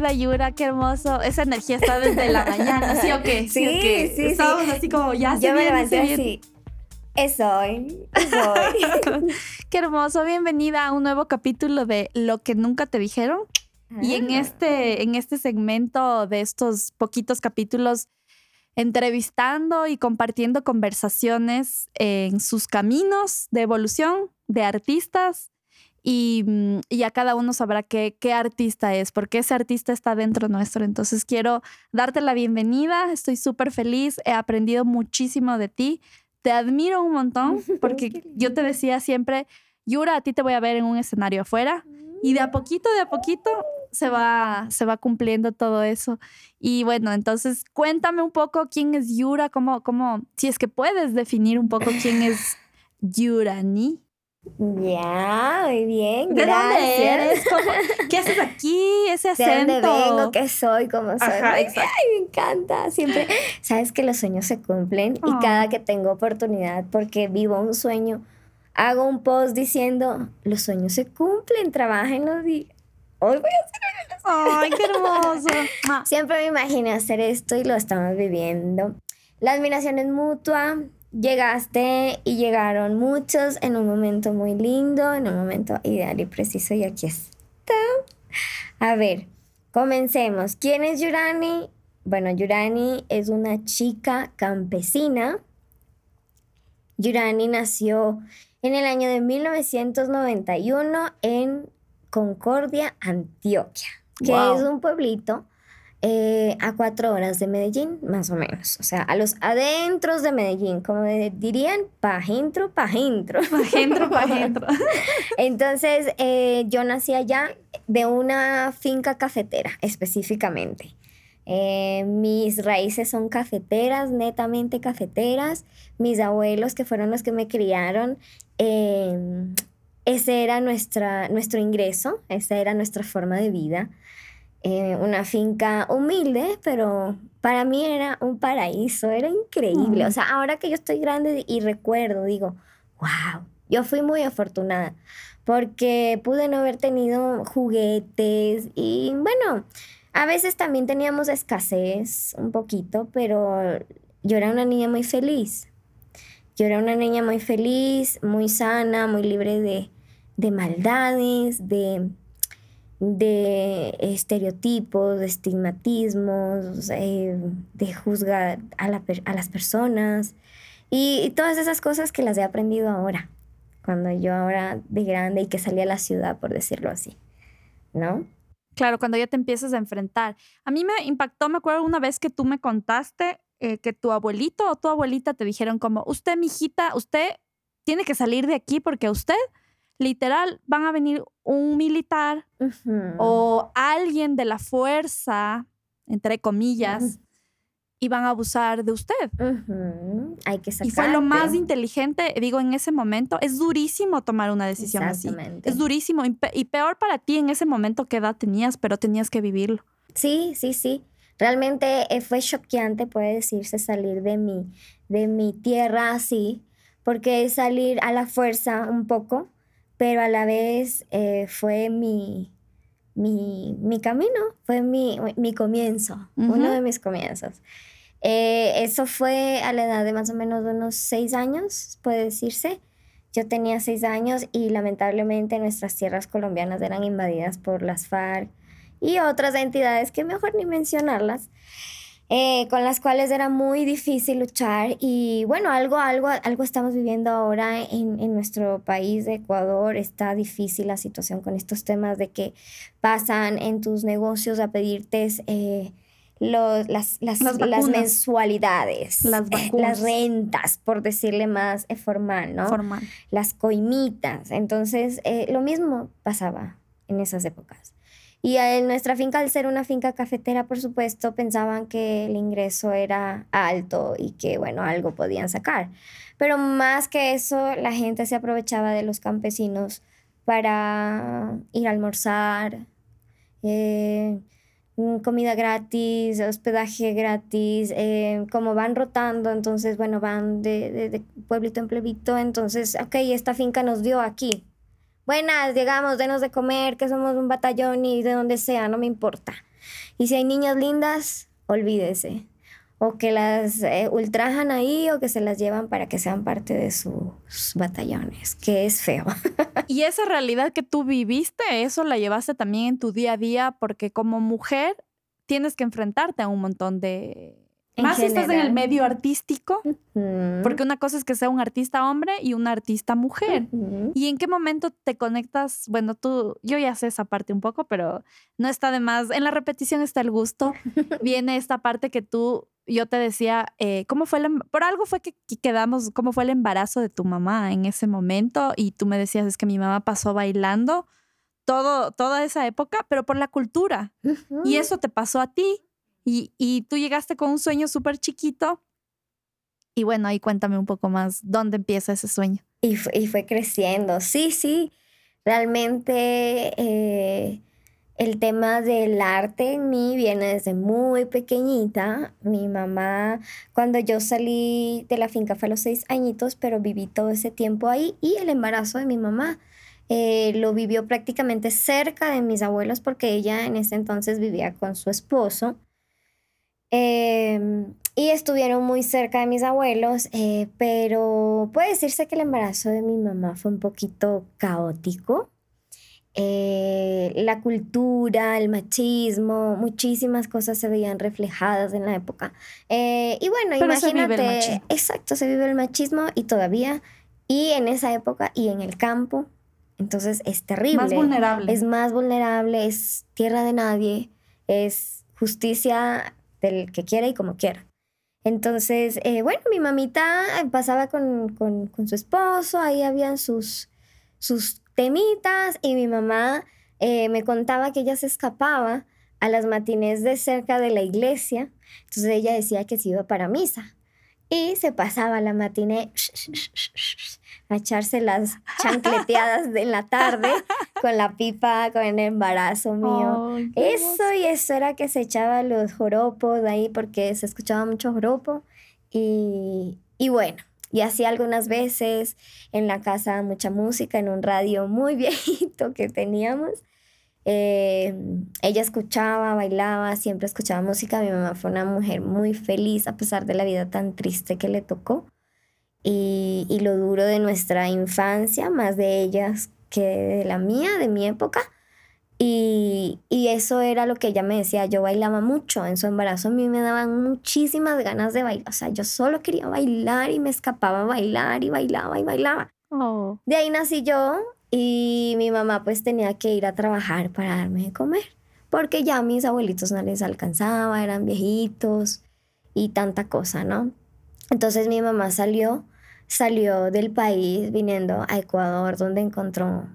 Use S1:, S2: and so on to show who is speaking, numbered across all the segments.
S1: bienvenida, Yura, qué hermoso. Esa energía está desde la mañana, ¿sí o qué?
S2: Sí, sí, sí.
S1: Estábamos así como, ya se
S2: Yo me
S1: viene,
S2: levanté
S1: se viene.
S2: así. Es hoy, es hoy.
S1: Qué hermoso, bienvenida a un nuevo capítulo de Lo que nunca te dijeron. Y en
S2: Ah.
S1: este, en este segmento de estos poquitos capítulos, entrevistando y compartiendo conversaciones en sus caminos de evolución de artistas y, mm, y a cada uno sabrá qué, qué artista es, porque ese artista está dentro nuestro. Entonces quiero darte la bienvenida, estoy súper feliz, he aprendido muchísimo de ti, te admiro un montón, porque yo te decía siempre, Yura, a ti te voy a ver en un escenario afuera. Y de a poquito, de a poquito se va, se va cumpliendo todo eso. Y bueno, entonces cuéntame un poco quién es Yura, cómo, cómo, si es que puedes definir un poco quién es Yurani.
S2: Ya, muy bien,
S1: ¿De
S2: gracias.
S1: dónde eres? ¿Cómo- ¿Qué haces aquí? Ese
S2: ¿De dónde vengo? ¿Qué soy? ¿Cómo soy?
S1: Ajá,
S2: bien, me encanta. Siempre, sabes que los sueños se cumplen
S1: Oh.
S2: y cada que tengo oportunidad, porque vivo un sueño, hago un post diciendo, los sueños se cumplen, trabajenlos y hoy voy a hacer
S1: Ay, qué hermoso. Ah,
S2: Siempre me imaginé hacer esto y lo estamos viviendo. La admiración es mutua. Llegaste y llegaron muchos en un momento muy lindo, en un momento ideal y preciso y aquí está. A ver, comencemos. ¿Quién es Yurani? Bueno, Yurani es una chica campesina. Yurani nació en el año de 1991 en Concordia, Antioquia, que
S1: Wow.
S2: es un pueblito eh, a cuatro horas de Medellín, más o menos. O sea, a los adentros de Medellín, como dirían, pajintro, pajintro.
S1: Pajentro, pajentro.
S2: Entonces, eh, yo nací allá de una finca cafetera, específicamente. Eh, mis raíces son cafeteras, netamente cafeteras. Mis abuelos, que fueron los que me criaron, ese era nuestra, nuestro ingreso, esa era nuestra forma de vida. Eh, una finca humilde, pero para mí era un paraíso, era increíble.
S1: Mm.
S2: O sea, ahora que yo estoy grande y recuerdo, digo, wow, yo fui muy afortunada porque pude no haber tenido juguetes y bueno, a veces también teníamos escasez un poquito, pero yo era una niña muy feliz. Yo era una niña muy feliz, muy sana, muy libre de, de maldades, de, de estereotipos, de estigmatismos, eh, de juzgar a, las personas y, todas esas cosas que las he aprendido ahora, cuando yo ahora de grande y que salí a la ciudad, por decirlo así, ¿no?
S1: Claro, cuando ya te empiezas a enfrentar. A mí me impactó, me acuerdo una vez que tú me contaste eh, que tu abuelito o tu abuelita te dijeron como, usted, mijita, usted tiene que salir de aquí porque usted, literal, van a venir un militar o alguien de la fuerza, entre comillas, y van a abusar de usted.
S2: Hay que
S1: Y fue lo más
S2: sacarte.
S1: inteligente, digo, en ese momento. Es durísimo tomar una decisión así.
S2: Exactamente.
S1: Es durísimo. Y pe- y peor para ti en ese momento qué edad tenías, pero tenías que vivirlo.
S2: Sí, sí, sí. Realmente eh, fue choqueante, puede decirse, salir de mi, de mi tierra así, porque salir a la fuerza un poco, pero a la vez eh, fue mi, mi, mi camino, fue mi, mi comienzo, uno de mis comienzos. Eh, eso fue a la edad de más o menos de unos seis años, puede decirse. Yo tenía seis años y lamentablemente nuestras tierras colombianas eran invadidas por las FARC y otras entidades que mejor ni mencionarlas, eh, con las cuales era muy difícil luchar. Y bueno, algo, algo, algo estamos viviendo ahora en, en nuestro país de Ecuador. Está difícil la situación con estos temas de que pasan en tus negocios a pedirte eh, los, las, las,
S1: Las
S2: las
S1: vacunas.
S2: mensualidades,
S1: Las
S2: eh,
S1: vacunas.
S2: las rentas, por decirle más eh, formal, ¿no?
S1: Formal.
S2: las coimitas. Entonces, eh, lo mismo pasaba en esas épocas. Y en nuestra finca, al ser una finca cafetera, por supuesto, pensaban que el ingreso era alto y que, bueno, algo podían sacar. Pero más que eso, la gente se aprovechaba de los campesinos para ir a almorzar, eh, mm, comida gratis, hospedaje gratis, eh, como van rotando, entonces, bueno, van de, de- de pueblito en pueblito, entonces, ok, esta finca nos dio aquí. Buenas, llegamos, denos de comer, que somos un batallón y de donde sea, no me importa. Y si hay niñas lindas, olvídese. O que las eh, ultrajan ahí o que se las llevan para que sean parte de sus batallones, que es feo.
S1: y esa realidad que tú viviste, eso la llevaste también en tu día a día, porque como mujer tienes que enfrentarte a un montón de más si estás en el medio artístico, porque una cosa es que sea un artista hombre y una artista mujer. ¿Y en qué momento te conectas? Bueno, tú, yo ya sé esa parte un poco, pero no está de más. En la repetición está el gusto. Viene esta parte que tú, yo te decía, eh, ¿cómo fue el, em, por algo fue que quedamos, cómo fue el embarazo de tu mamá en ese momento? Y tú me decías, es que mi mamá pasó bailando todo, toda esa época, pero por la cultura. Y eso te pasó a ti. Y, tú llegaste con un sueño súper chiquito. Y bueno, ahí cuéntame un poco más, ¿dónde empieza ese sueño?
S2: Y, fue creciendo. Sí, sí, realmente eh, el tema del arte en mí viene desde muy pequeñita. Mi mamá, cuando yo salí de la finca fue a los seis añitos, pero viví todo ese tiempo ahí y el embarazo de mi mamá. Eh, lo vivió prácticamente cerca de mis abuelos porque ella en ese entonces vivía con su esposo. Em, y estuvieron muy cerca de mis abuelos, eh, pero puede decirse que el embarazo de mi mamá fue un poquito caótico. Eh, la cultura, el machismo, muchísimas cosas se veían reflejadas en la época. Eh, y bueno, imagínate, exacto, se vive el machismo y todavía, y en esa época y en el campo, entonces es terrible.
S1: Más vulnerable.
S2: Es más vulnerable, es tierra de nadie, es justicia del que quiera y como quiera. Entonces, eh, bueno, mi mamita pasaba con, su esposo, ahí habían sus, sus temitas y mi mamá eh, me contaba que ella se escapaba a las matines de cerca de la iglesia. Entonces ella decía que se iba para misa y se pasaba la matiné a echarse las chancleteadas de la tarde con la pipa, con el embarazo mío. eso y eso era que se echaba los joropos de ahí porque se escuchaba mucho joropo. Y, y bueno, y así algunas veces en la casa mucha música, en un radio muy viejito que teníamos. Eh, ella escuchaba, bailaba, siempre escuchaba música. Mi mamá fue una mujer muy feliz a pesar de la vida tan triste que le tocó y, y lo duro de nuestra infancia, más de ellas que de la mía, de mi época. Y, y, eso era lo que ella me decía, yo bailaba mucho, en su embarazo a mí me daban muchísimas ganas de bailar, o sea, yo solo quería bailar y me escapaba a bailar y bailaba y bailaba. Oh. De ahí nací yo y mi mamá pues tenía que ir a trabajar para darme de comer, porque ya mis abuelitos no les alcanzaba, eran viejitos y tanta cosa, ¿no? Entonces mi mamá salió salió del país viniendo a Ecuador, donde encontró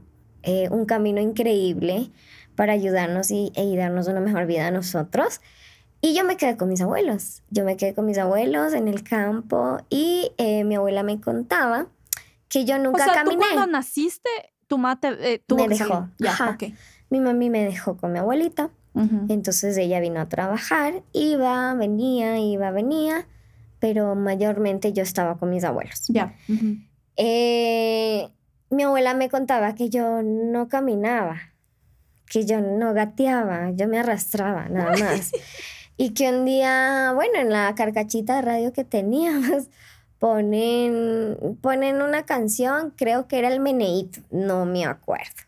S2: eh, un camino increíble para ayudarnos y, e darnos una mejor vida a nosotros. Y yo me quedé con mis abuelos. Yo me quedé con mis abuelos en el campo y eh, mi abuela me contaba que yo nunca
S1: o sea,
S2: caminé.
S1: ¿tú cuando naciste, tu mamá te, eh,
S2: me dejó. Ya, Mi mami me dejó con mi abuelita. Entonces ella vino a trabajar, iba, venía, iba, venía pero mayormente yo estaba con mis abuelos.
S1: Ya.
S2: Eh, mi abuela me contaba que yo no caminaba, que yo no gateaba, yo me arrastraba nada más. y que un día, bueno, en la carcachita de radio que teníamos, ponen, ponen una canción, creo que era el Meneíto, no me acuerdo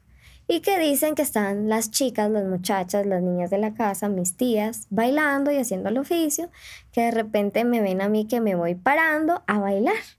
S2: y que dicen que están las chicas, las muchachas, las niñas de la casa, mis tías, bailando y haciendo el oficio, que de repente me ven a mí que me voy parando a bailar.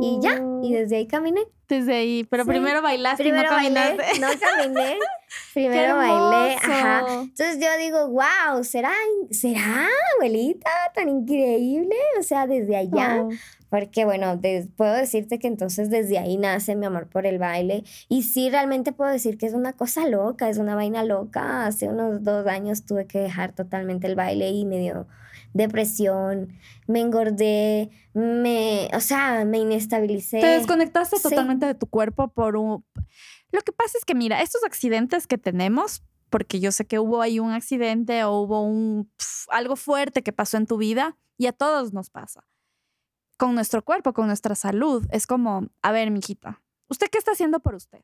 S2: Y ya, y oh. desde ahí caminé.
S1: Desde ahí, pero primero bailaste
S2: primero
S1: y no caminaste.
S2: Bailé, no caminé, primero bailé, ajá. Entonces yo digo, wow, ¿será, será, abuelita, tan increíble? O sea, desde allá. Oh. Porque bueno, puedo decirte que entonces desde ahí nace mi amor por el baile. Y sí, realmente puedo decir que es una cosa loca, es una vaina loca. Hace unos dos años tuve que dejar totalmente el baile y me dio depresión, me engordé, me, o sea, me inestabilicé.
S1: Te desconectaste totalmente de tu cuerpo por un... Lo que pasa es que, mira, estos accidentes que tenemos, porque yo sé que hubo ahí un accidente o hubo un, algo fuerte que pasó en tu vida y a todos nos pasa con nuestro cuerpo, con nuestra salud. Es como, a ver, mijita, ¿usted qué está haciendo por usted?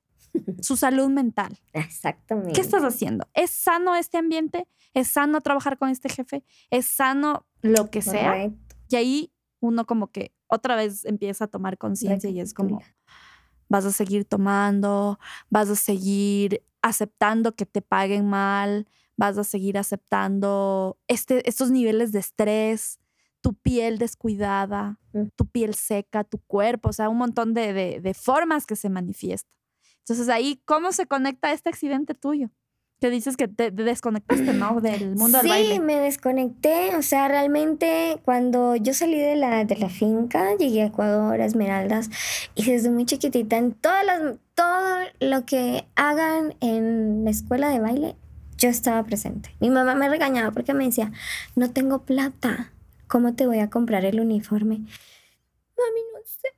S1: Su salud mental.
S2: Exactamente.
S1: ¿Qué estás haciendo? ¿Es sano este ambiente? ¿Es sano trabajar con este jefe? ¿Es sano lo que sea?
S2: Correcto.
S1: Y ahí uno como que otra vez empieza a tomar conciencia y es como, vas a seguir tomando, vas a seguir aceptando que te paguen mal, vas a seguir aceptando este, estos niveles de estrés, tu piel descuidada,
S2: Mm.
S1: tu piel seca, tu cuerpo, o sea, un montón de, de- de formas que se manifiesta. Entonces ahí, ¿cómo se conecta este accidente tuyo? Que dices que te te desconectaste, ¿no? Del mundo
S2: sí,
S1: del baile.
S2: me desconecté. O sea, realmente cuando yo salí de la, de la finca, llegué a Ecuador, a Esmeraldas, y desde muy chiquitita, en todas las, todo lo que hagan en la escuela de baile, yo estaba presente. Mi mamá me regañaba porque me decía, no tengo plata, ¿cómo te voy a comprar el uniforme? Mami, no sé.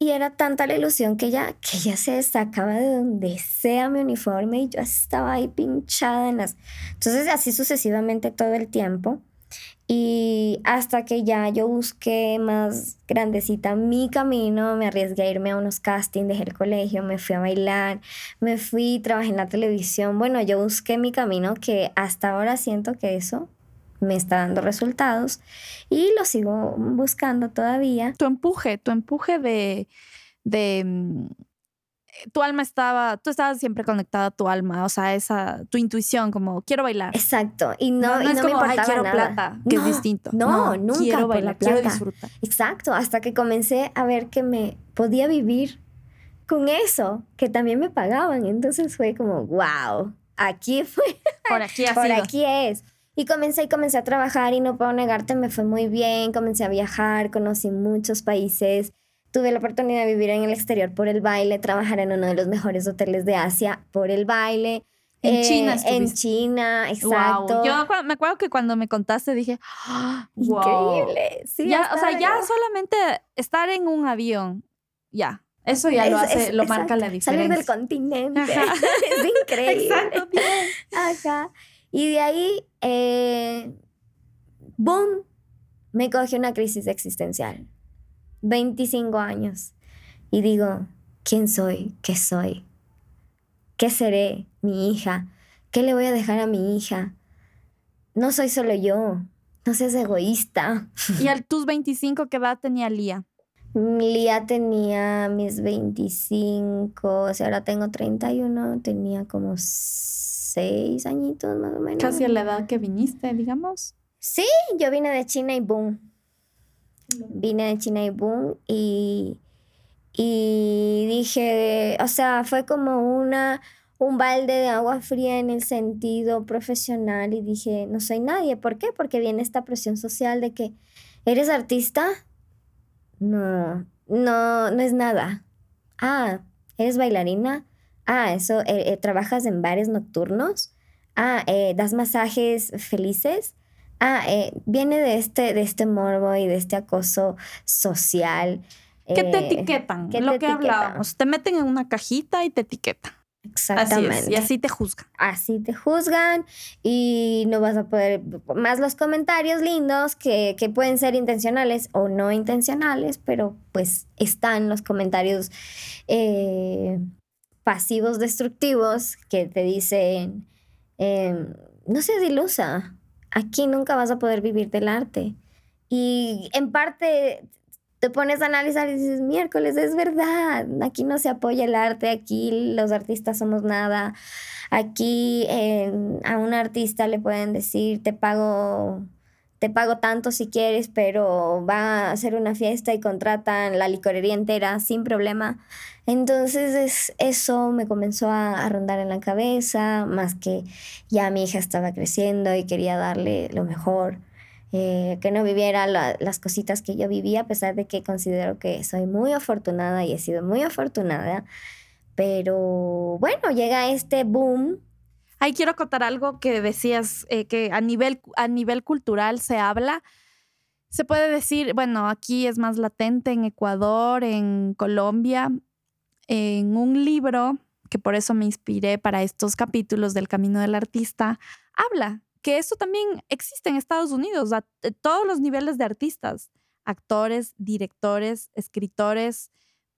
S2: Y era tanta la ilusión que ella, que ella se sacaba de donde sea mi uniforme y yo estaba ahí pinchada en las... Entonces así sucesivamente todo el tiempo. Y hasta que ya yo busqué más grandecita mi camino, me arriesgué a irme a unos castings, dejé el colegio, me fui a bailar, me fui, trabajé en la televisión. Bueno, yo busqué mi camino que hasta ahora siento que eso me está dando resultados y lo sigo buscando todavía.
S1: tu empuje, tu empuje de, de mm, tu alma estaba, tú estabas siempre conectada a tu alma, o sea, esa, tu intuición, como quiero bailar.
S2: Exacto. Y no,
S1: no,
S2: y
S1: es
S2: no me
S1: como, ay, quiero
S2: nada.
S1: plata, que
S2: No,
S1: es distinto.
S2: No, nunca
S1: Quiero
S2: por la
S1: bailar, quiero
S2: plata.
S1: disfrutar.
S2: Exacto, hasta que comencé a ver que me podía vivir con eso, que también me pagaban. Entonces fue como, wow, aquí fue,
S1: Por aquí ha
S2: por
S1: sido.
S2: aquí es. Y comencé y comencé a trabajar y no puedo negarte, me fue muy bien, comencé a viajar, conocí muchos países, tuve la oportunidad de vivir en el exterior por el baile, trabajar en uno de los mejores hoteles de Asia por el baile.
S1: En China
S2: En. China, exacto.
S1: Wow. Yo me acuerdo que cuando me contaste dije, "Ah, wow".
S2: Increíble. Sí,
S1: Ya, o sea, ya solamente estar en un avión, ya. Eso ya lo hace,
S2: es-
S1: lo marca la
S2: exacto, Salir
S1: diferencia.
S2: del continente.
S1: Ajá.
S2: es increíble.
S1: Exacto, bien.
S2: Ajá. Y de ahí, eh, boom, me cogió una crisis existencial. 25 años. Y digo, ¿quién soy? ¿Qué soy? ¿Qué seré? Mi hija. ¿Qué le voy a dejar a mi hija? No soy solo yo. No seas egoísta.
S1: Y a tus 25, ¿qué edad tenía Lía?
S2: Lía tenía mis 25, o sea, ahora tengo 31, tenía como 6 añitos más o menos.
S1: Casi a la edad que viniste, digamos.
S2: Sí, yo vine de China y boom. Vine de China y boom y, y dije, o sea, fue como una, un balde de agua fría en el sentido profesional y dije, no soy nadie. ¿Por qué? Porque viene esta presión social de que, ¿eres artista? No, no, no es nada. Ah, ¿eres bailarina? Ah, eso, eh, eh, ¿trabajas en bares nocturnos? Ah, eh, ¿das masajes felices? Ah, viene de este, de este morbo y de este acoso social.
S1: Que te etiquetan,
S2: que
S1: lo
S2: te
S1: que
S2: etiquetan.
S1: hablábamos. Te meten en una cajita y te etiquetan. Así
S2: Exactamente.
S1: es, y así te juzgan.
S2: así te juzgan y no vas a poder, más los comentarios lindos que, que pueden ser intencionales o no intencionales, pero pues están los comentarios eh, pasivos destructivos que te dicen, eh, no seas ilusa, aquí nunca vas a poder vivir del arte. Y en parte te pones a analizar y dices, miércoles, es verdad, aquí no se apoya el arte, aquí los artistas somos nada, aquí eh, a un artista le pueden decir, te pago, te pago tanto si quieres, pero va a hacer una fiesta y contratan la licorería entera sin problema. Entonces es, eso me comenzó a, rondar en la cabeza, más que ya mi hija estaba creciendo y quería darle lo mejor eh, que no viviera la- las cositas que yo vivía, a pesar de que considero que soy muy afortunada y he sido muy afortunada. Pero bueno, llega este boom.
S1: Ahí quiero contar algo que decías, eh, que a nivel, a nivel cultural se habla. Se puede decir, bueno, aquí es más latente en Ecuador, en Colombia, en un libro, que por eso me inspiré para estos capítulos del Camino del Artista, habla que esto también existe en Estados Unidos, a t- todos los niveles de artistas, actores, directores, escritores,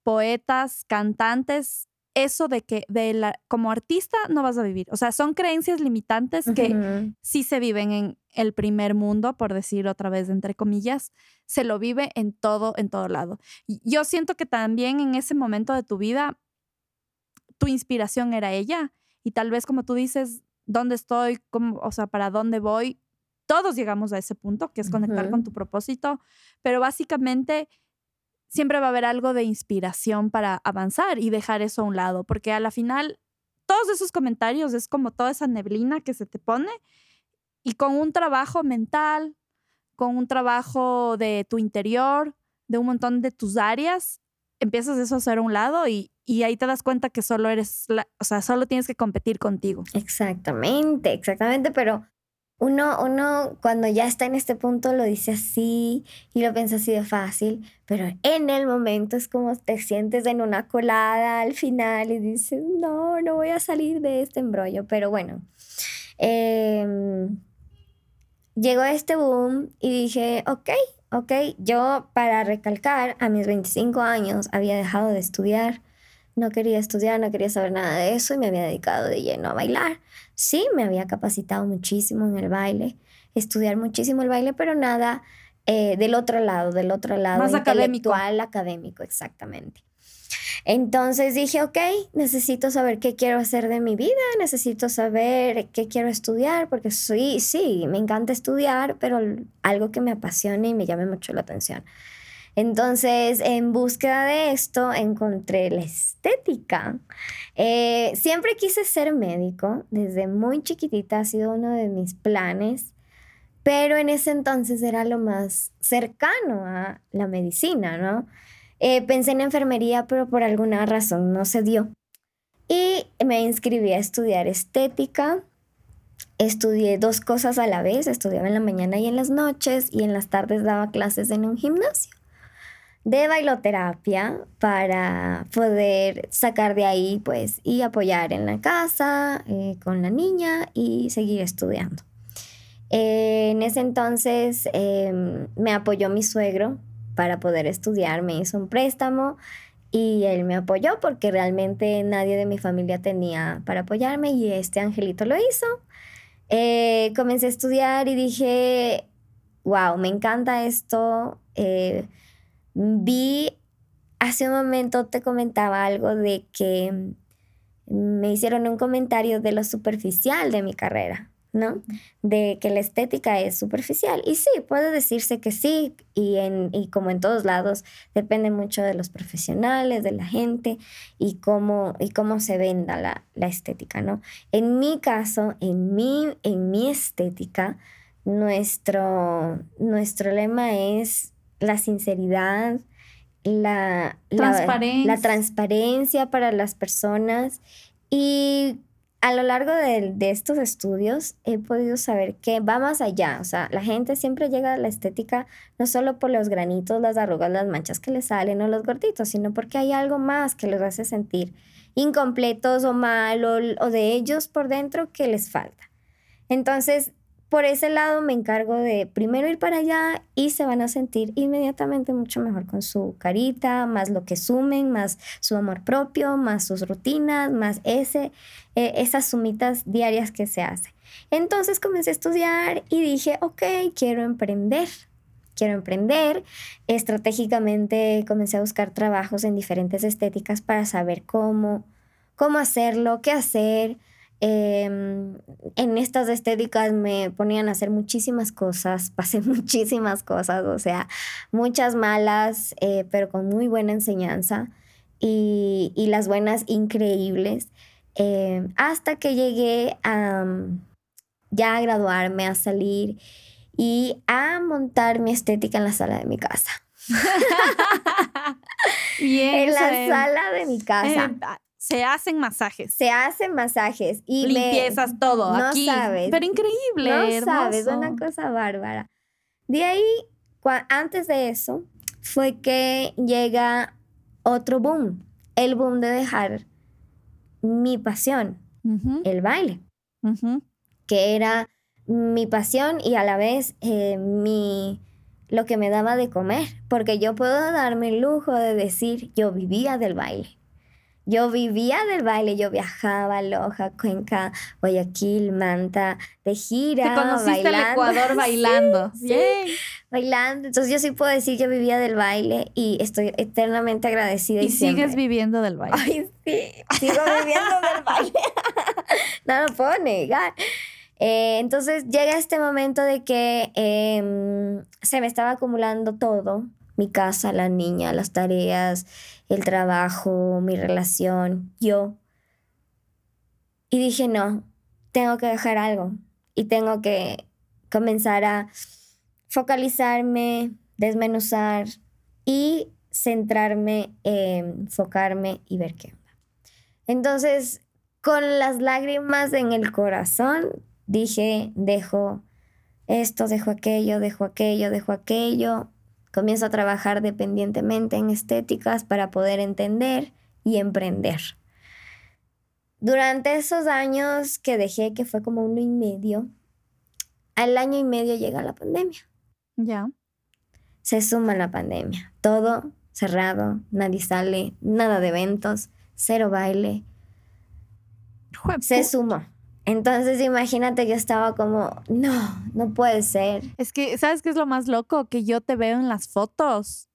S1: poetas, cantantes, eso de que de la, como artista no vas a vivir. O sea, son creencias limitantes que sí se viven en el primer mundo, por decir otra vez entre comillas, se lo vive en todo, en todo lado. yo siento que también en ese momento de tu vida, tu inspiración era ella. Y tal vez como tú dices, ¿dónde estoy? ¿Cómo, o sea, ¿para dónde voy? Todos llegamos a ese punto, que es conectar con tu propósito, pero básicamente siempre va a haber algo de inspiración para avanzar y dejar eso a un lado, porque a la final todos esos comentarios es como toda esa neblina que se te pone y con un trabajo mental, con un trabajo de tu interior, de un montón de tus áreas, empiezas eso a hacer a un lado y, y ahí te das cuenta que solo eres, o sea, solo tienes que competir contigo.
S2: Exactamente, exactamente, pero uno, uno cuando ya está en este punto lo dice así y lo piensa así de fácil, pero en el momento es como te sientes en una colada al final y dices, no, no voy a salir de este embrollo, pero bueno. Em, llegó este boom y dije, ok, ok, yo para recalcar, a mis 25 años había dejado de estudiar no quería estudiar, no quería saber nada de eso y me había dedicado de lleno a bailar. Sí, me había capacitado muchísimo en el baile, estudiar muchísimo el baile, pero nada eh, del otro lado, del otro lado.
S1: Más académico.
S2: académico, exactamente. Entonces dije, ok, necesito saber qué quiero hacer de mi vida, necesito saber qué quiero estudiar, porque sí, sí, me encanta estudiar, pero algo que me apasione y me llame mucho la atención. Entonces, en búsqueda de esto, encontré la estética. Eh, siempre quise ser médico, desde muy chiquitita ha sido uno de mis planes, pero en ese entonces era lo más cercano a la medicina, ¿no? Eh, pensé en enfermería, pero por alguna razón no se dio. Y me inscribí a estudiar estética. Estudié dos cosas a la vez, estudiaba en la mañana y en las noches y en las tardes daba clases en un gimnasio de bailoterapia para poder sacar de ahí pues y apoyar en la casa eh, con la niña y seguir estudiando. en ese entonces em, me apoyó mi suegro para poder estudiar, me hizo un préstamo y él me apoyó porque realmente nadie de mi familia tenía para apoyarme y este angelito lo hizo. Eh, comencé a estudiar y dije, wow, me encanta esto. Eh, Vi, hace un momento te comentaba algo de que me hicieron un comentario de lo superficial de mi carrera, ¿no? De que la estética es superficial. Y sí, puede decirse que sí, y, en, y como en todos lados, depende mucho de los profesionales, de la gente y cómo, y cómo se venda la, la estética, ¿no? En mi caso, en mi, en mi estética, nuestro, nuestro lema es la sinceridad, la
S1: transparencia.
S2: La, transparencia para las personas. Y a lo largo de, de, estos estudios he podido saber que va más allá. O sea, la gente siempre llega a la estética no solo por los granitos, las arrugas, las manchas que les salen o los gorditos, sino porque hay algo más que los hace sentir incompletos o mal o, o de ellos por dentro que les falta. Entonces, por ese lado me encargo de primero ir para allá y se van a sentir inmediatamente mucho mejor con su carita, más lo que sumen, más su amor propio, más sus rutinas, más ese, eh, esas sumitas diarias que se hacen. Entonces comencé a estudiar y dije, ok, quiero emprender. Quiero emprender. Estratégicamente comencé a buscar trabajos en diferentes estéticas para saber cómo, cómo hacerlo, qué hacer, Em, en estas estéticas me ponían a hacer muchísimas cosas, pasé muchísimas cosas, o sea, muchas malas, eh, pero con muy buena enseñanza y, las buenas increíbles, em, hasta que llegué a ya a graduarme, a salir y a montar mi estética en la sala de mi casa.
S1: Bien,
S2: en la sala de mi casa.
S1: Se hacen masajes.
S2: Se hacen masajes y
S1: limpiezas todo
S2: no
S1: aquí.
S2: Sabes,
S1: Pero increíble.
S2: No sabes, una cosa bárbara. De ahí, antes de eso, fue que llega otro boom, el boom de dejar mi pasión, el baile, que era mi pasión y a la vez eh, mi lo que me daba de comer, porque yo puedo darme el lujo de decir, yo vivía del baile. Yo vivía del baile, yo viajaba a Loja, Cuenca, Guayaquil, Manta, de gira.
S1: Te conociste el Ecuador bailando.
S2: Sí, bailando. Entonces yo sí puedo decir que vivía del baile y estoy eternamente agradecida.
S1: Y, sigues viviendo del baile.
S2: Ay, sí, sigo viviendo del baile. no lo puedo negar. Eh, entonces llega este momento de que em, se me estaba acumulando todo, mi casa, la niña, las tareas, el trabajo, mi relación, yo. Y dije, no, tengo que dejar algo y tengo que comenzar a focalizarme, desmenuzar y centrarme, en enfocarme y ver qué onda. Entonces, con las lágrimas en el corazón, dije, dejo esto, dejo aquello, dejo aquello, dejo aquello. Comienzo a trabajar dependientemente en estéticas para poder entender y emprender. Durante esos años que dejé, que fue como uno y medio, al año y medio llega la pandemia.
S1: Ya.
S2: Se suma la pandemia. Todo cerrado, nadie sale, nada de eventos, cero baile. Se sumó. Entonces imagínate que estaba como, no, no puede ser.
S1: Es que, ¿sabes qué es lo más loco? Que yo te veo en las fotos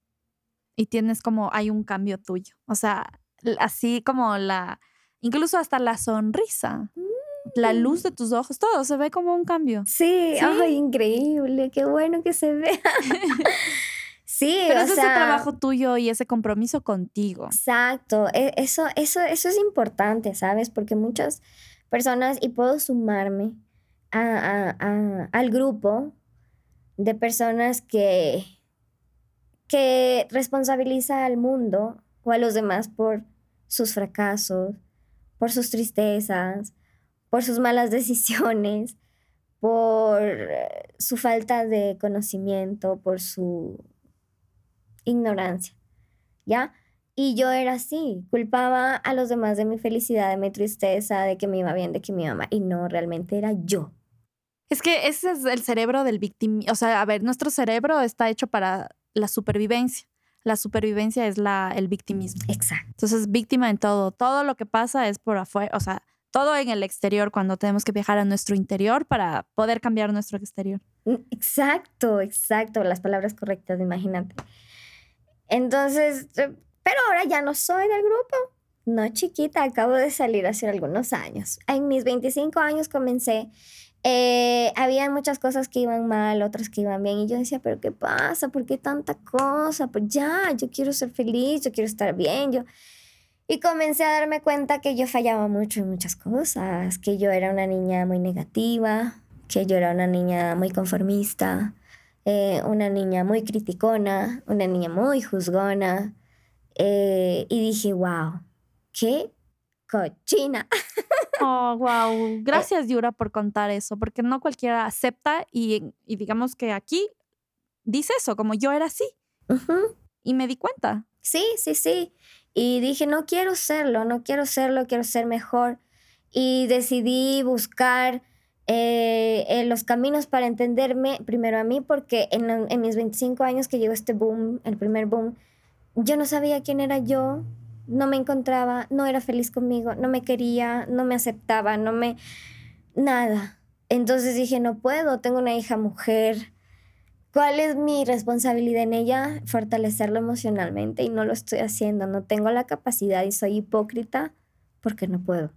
S1: y tienes como, hay un cambio tuyo. O sea, así como la, incluso hasta la sonrisa, la luz de mm. tus ojos, todo se ve como un cambio.
S2: Sí, ay, increíble, qué bueno que se vea. Sí,
S1: pero es ese trabajo tuyo y ese compromiso contigo.
S2: Exacto, e, eso, eso, eso es importante, ¿sabes? Porque muchas personas y puedo sumarme al grupo de personas que, que responsabiliza al mundo o a los demás por sus fracasos, por sus tristezas, por sus malas decisiones, por su falta de conocimiento, por su ignorancia. ¿Ya? Y yo era así, culpaba a los demás de mi felicidad, de mi tristeza, de que me iba bien, de que mi mamá, y no, realmente era yo.
S1: Es que ese es el cerebro del víctima. O sea, a ver, nuestro cerebro está hecho para la supervivencia. La supervivencia es la, el victimismo.
S2: Exacto.
S1: Entonces, víctima en todo. Todo lo que pasa es por afuera, o sea, todo en el exterior cuando tenemos que viajar a nuestro interior para poder cambiar nuestro exterior.
S2: Mm, exacto, exacto. Las palabras correctas, imagínate. Entonces, pero ahora ya no soy del grupo. No chiquita, acabo de salir hace algunos años. En mis 25 años comencé. Eh, había muchas cosas que iban mal, otras que iban bien. Y yo decía, pero ¿qué pasa? ¿Por qué tanta cosa? Pues ya, yo quiero ser feliz, yo quiero estar bien. Yo... Y comencé a darme cuenta que yo fallaba mucho en muchas cosas, que yo era una niña muy negativa, que yo era una niña muy conformista, eh, una niña muy criticona, una niña muy juzgona, eh, y dije, wow, qué cochina.
S1: Oh, wow. Gracias, Yura, por contar eso, porque no cualquiera acepta y, digamos que aquí dice eso, como yo era así. Y me di cuenta.
S2: Sí, sí, sí. Y dije, no quiero serlo, no quiero serlo, quiero ser mejor. Y decidí buscar eh, los caminos para entenderme primero a mí, porque en, en mis 25 años que llegó este boom, el primer boom, yo no sabía quién era yo, no me encontraba, no era feliz conmigo, no me quería, no me aceptaba, no me... nada. Entonces dije, no puedo, tengo una hija mujer. ¿Cuál es mi responsabilidad en ella? Fortalecerlo emocionalmente y no lo estoy haciendo, no tengo la capacidad y soy hipócrita porque no puedo.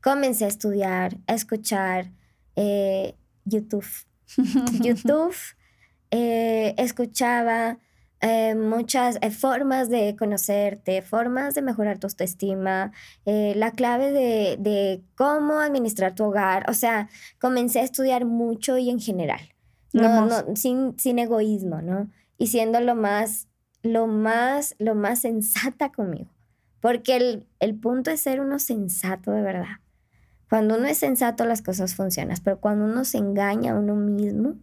S2: Comencé a estudiar, a escuchar eh, YouTube. YouTube, eh, escuchaba eh, muchas eh, formas de conocerte, formas de mejorar tu autoestima, eh, la clave de, cómo administrar tu hogar. O sea, comencé a estudiar mucho y en general, no, no, sin, sin egoísmo, ¿no? Y siendo lo más, lo más, lo más sensata conmigo. Porque el, el punto es ser uno sensato de verdad. Cuando uno es sensato, las cosas funcionan, pero cuando uno se engaña a uno mismo,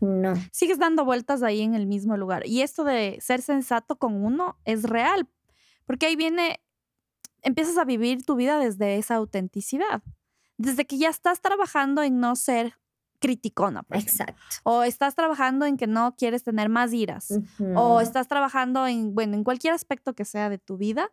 S2: no.
S1: Sigues dando vueltas ahí en el mismo lugar. Y esto de ser sensato con uno es real, porque ahí viene, empiezas a vivir tu vida desde esa autenticidad. Desde que ya estás trabajando en no ser criticona, por ejemplo.
S2: Exacto.
S1: O estás trabajando en que no quieres tener más iras. O estás trabajando en, bueno, en cualquier aspecto que sea de tu vida,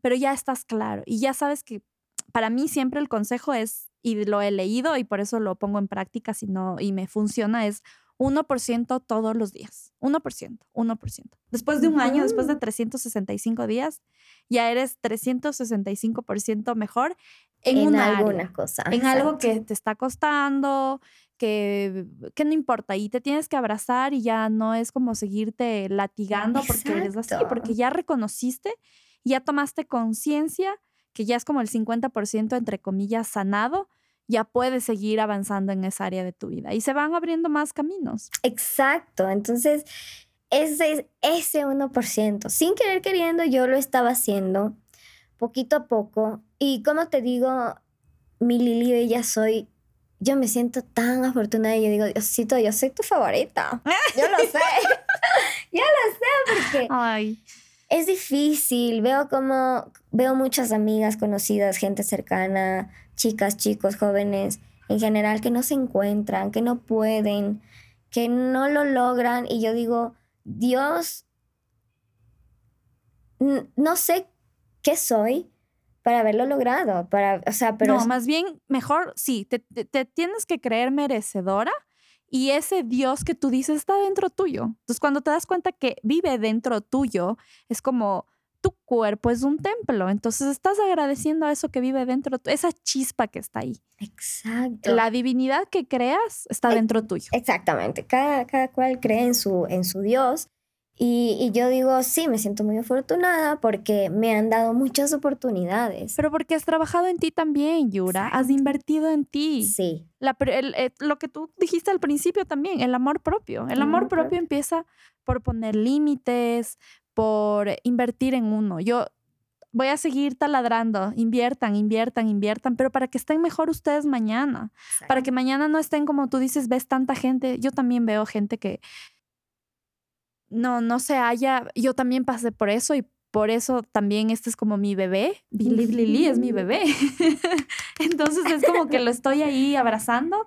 S1: pero ya estás claro y ya sabes que para mí siempre el consejo es, y lo he leído y por eso lo pongo en práctica si no, y me funciona, es 1% todos los días. 1%, 1%. Después de un año, después de
S2: Ujú.
S1: 365 días, ya eres 365% mejor en,
S2: en
S1: una área
S2: alguna cosa.
S1: en algo
S2: exacto.
S1: que te está costando, que, que no importa, y te tienes que abrazar y ya no es como seguirte latigando porque eres así,
S2: Exacto.
S1: porque ya reconociste, ya tomaste conciencia que ya es como el 50% entre comillas sanado, ya puedes seguir avanzando en esa área de tu vida y se van abriendo más caminos.
S2: Exacto. Entonces, ese, es- ese 1%, sin querer queriendo, yo lo estaba haciendo poquito a poco. Y como te digo, mi Lili Bella soy, yo me siento tan afortunada y yo digo, Diosito, yo soy tu favorita. Yo lo sé. yo lo sé porque
S1: Ay,
S2: es difícil. Veo como, veo muchas amigas conocidas, gente cercana, chicas, chicos, jóvenes, en general, que no se encuentran, que no pueden, que no lo logran. Y yo digo, Dios, no sé qué soy para haberlo logrado. Para, o sea, pero
S1: no, más bien mejor, sí, te, te- te tienes que creer merecedora y ese Dios que tú dices está dentro tuyo. Entonces, cuando te das cuenta que vive dentro tuyo, es como tu cuerpo es un templo. Entonces, estás agradeciendo a eso que vive dentro, esa chispa que está ahí.
S2: Exacto.
S1: La divinidad que creas está
S2: Ex-
S1: dentro tuyo.
S2: Exactamente, cada, cada cual cree en su, en su Dios. Y, y yo digo, sí, me siento muy afortunada porque me han dado muchas oportunidades.
S1: Pero porque has trabajado en ti también, Yura. Has
S2: Exacto.
S1: invertido en ti.
S2: Sí,
S1: La el- eh, lo que tú dijiste al principio también, el amor propio. El amor
S2: amor
S1: propio
S2: propio.
S1: empieza por poner límites, por invertir en uno. Yo voy a seguir taladrando, inviertan, inviertan, inviertan, pero para que estén mejor ustedes mañana, para que mañana no estén como tú dices, ves tanta gente. Yo también veo gente que no, no se halla. Yo también pasé por eso y por eso también este es como mi bebé. Believe Lily es mi bebé. Entonces es como que lo estoy ahí abrazando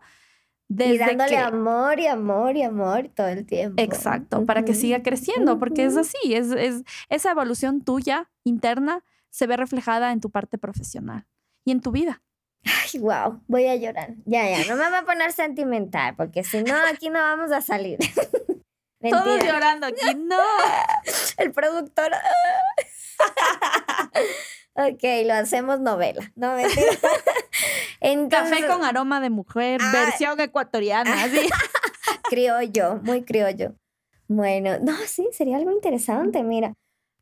S1: desde
S2: y dándole
S1: que
S2: amor y amor y amor todo el tiempo.
S1: Exacto, para que siga creciendo, porque es así, es, es esa evolución tuya interna se ve reflejada en tu parte profesional y en tu vida.
S2: Ay, wow, voy a llorar. Ya, ya, no me voy a poner sentimental porque si no, aquí no vamos a salir.
S1: Todos llorando aquí, no.
S2: El productor. ok, lo hacemos novela. No, mentira. Entonces,
S1: Café con aroma de mujer,
S2: Ah.
S1: versión ecuatoriana, así.
S2: criollo, muy criollo. Bueno, no, sí, sería algo interesante, mira.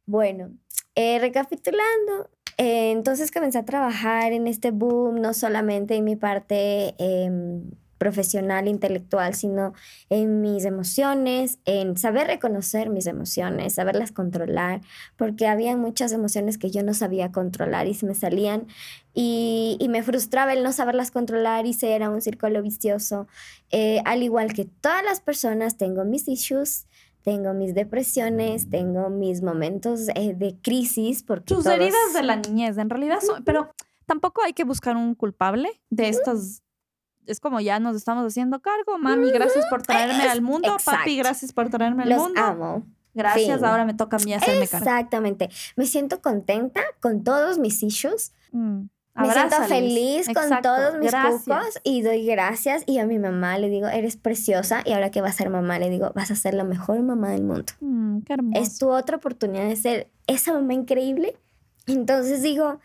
S2: Bueno, eh, recapitulando, eh, entonces comencé a trabajar en este boom, no solamente en mi parte em, profesional, intelectual, sino en mis emociones, en saber reconocer mis emociones, saberlas controlar, porque había muchas emociones que yo no sabía controlar y se me salían y, y me frustraba el no saberlas controlar y se era un círculo vicioso. Eh, al igual que todas las personas, tengo mis issues, tengo mis depresiones, tengo mis momentos eh, de crisis. Porque
S1: Tus
S2: todos-
S1: heridas de la niñez, en realidad son, pero tampoco hay que buscar un culpable de estos. Es como ya nos estamos haciendo cargo. Mami, gracias por traerme
S2: Es-
S1: al mundo. Papi, gracias por traerme al
S2: Los
S1: mundo.
S2: amo.
S1: Gracias, ahora me toca a mí hacerme cargo.
S2: Exactamente. Me siento contenta con todos mis issues.
S1: Mm,
S2: Me siento feliz con todos mis
S1: gracias.
S2: y doy gracias. Y a mi mamá le digo, eres preciosa. Y ahora que va a ser mamá, le digo, vas a ser la mejor mamá del mundo.
S1: Mm, qué hermoso.
S2: Es tu otra oportunidad de ser esa mamá increíble. Entonces digo,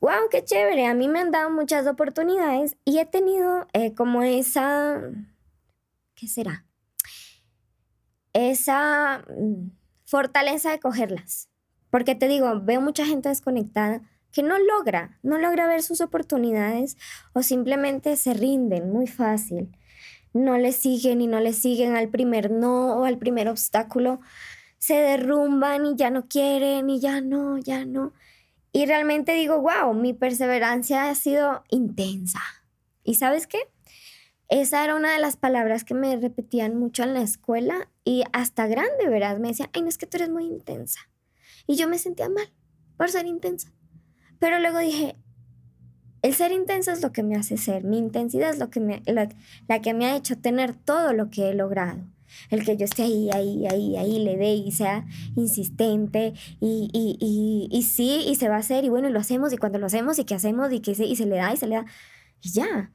S2: wow, qué chévere. A mí me han dado muchas oportunidades y he tenido eh, como esa, ¿qué será? Esa mm, fortaleza de cogerlas. Porque te digo, veo mucha gente desconectada que no logra, no logra ver sus oportunidades o simplemente se rinden muy fácil. No le siguen y no le siguen al primer no o al primer obstáculo se derrumban y ya no quieren y ya no, ya no. Y realmente digo, wow, mi perseverancia ha sido intensa. ¿Y sabes qué? Esa era una de las palabras que me repetían mucho en la escuela y hasta grande, ¿verdad? Me decían, ay, no es que tú eres muy intensa. Y yo me sentía mal por ser intensa. Pero luego dije, El ser intenso es lo que me hace ser, mi intensidad es lo que me, la que me ha hecho tener todo lo que he logrado. El que yo esté ahí, ahí, ahí, ahí, le dé y sea insistente y, y, y, y sí, y se va a hacer, y bueno, y lo hacemos, y cuando lo hacemos, y qué hacemos, y que se, y se le da, y se le da, y ya.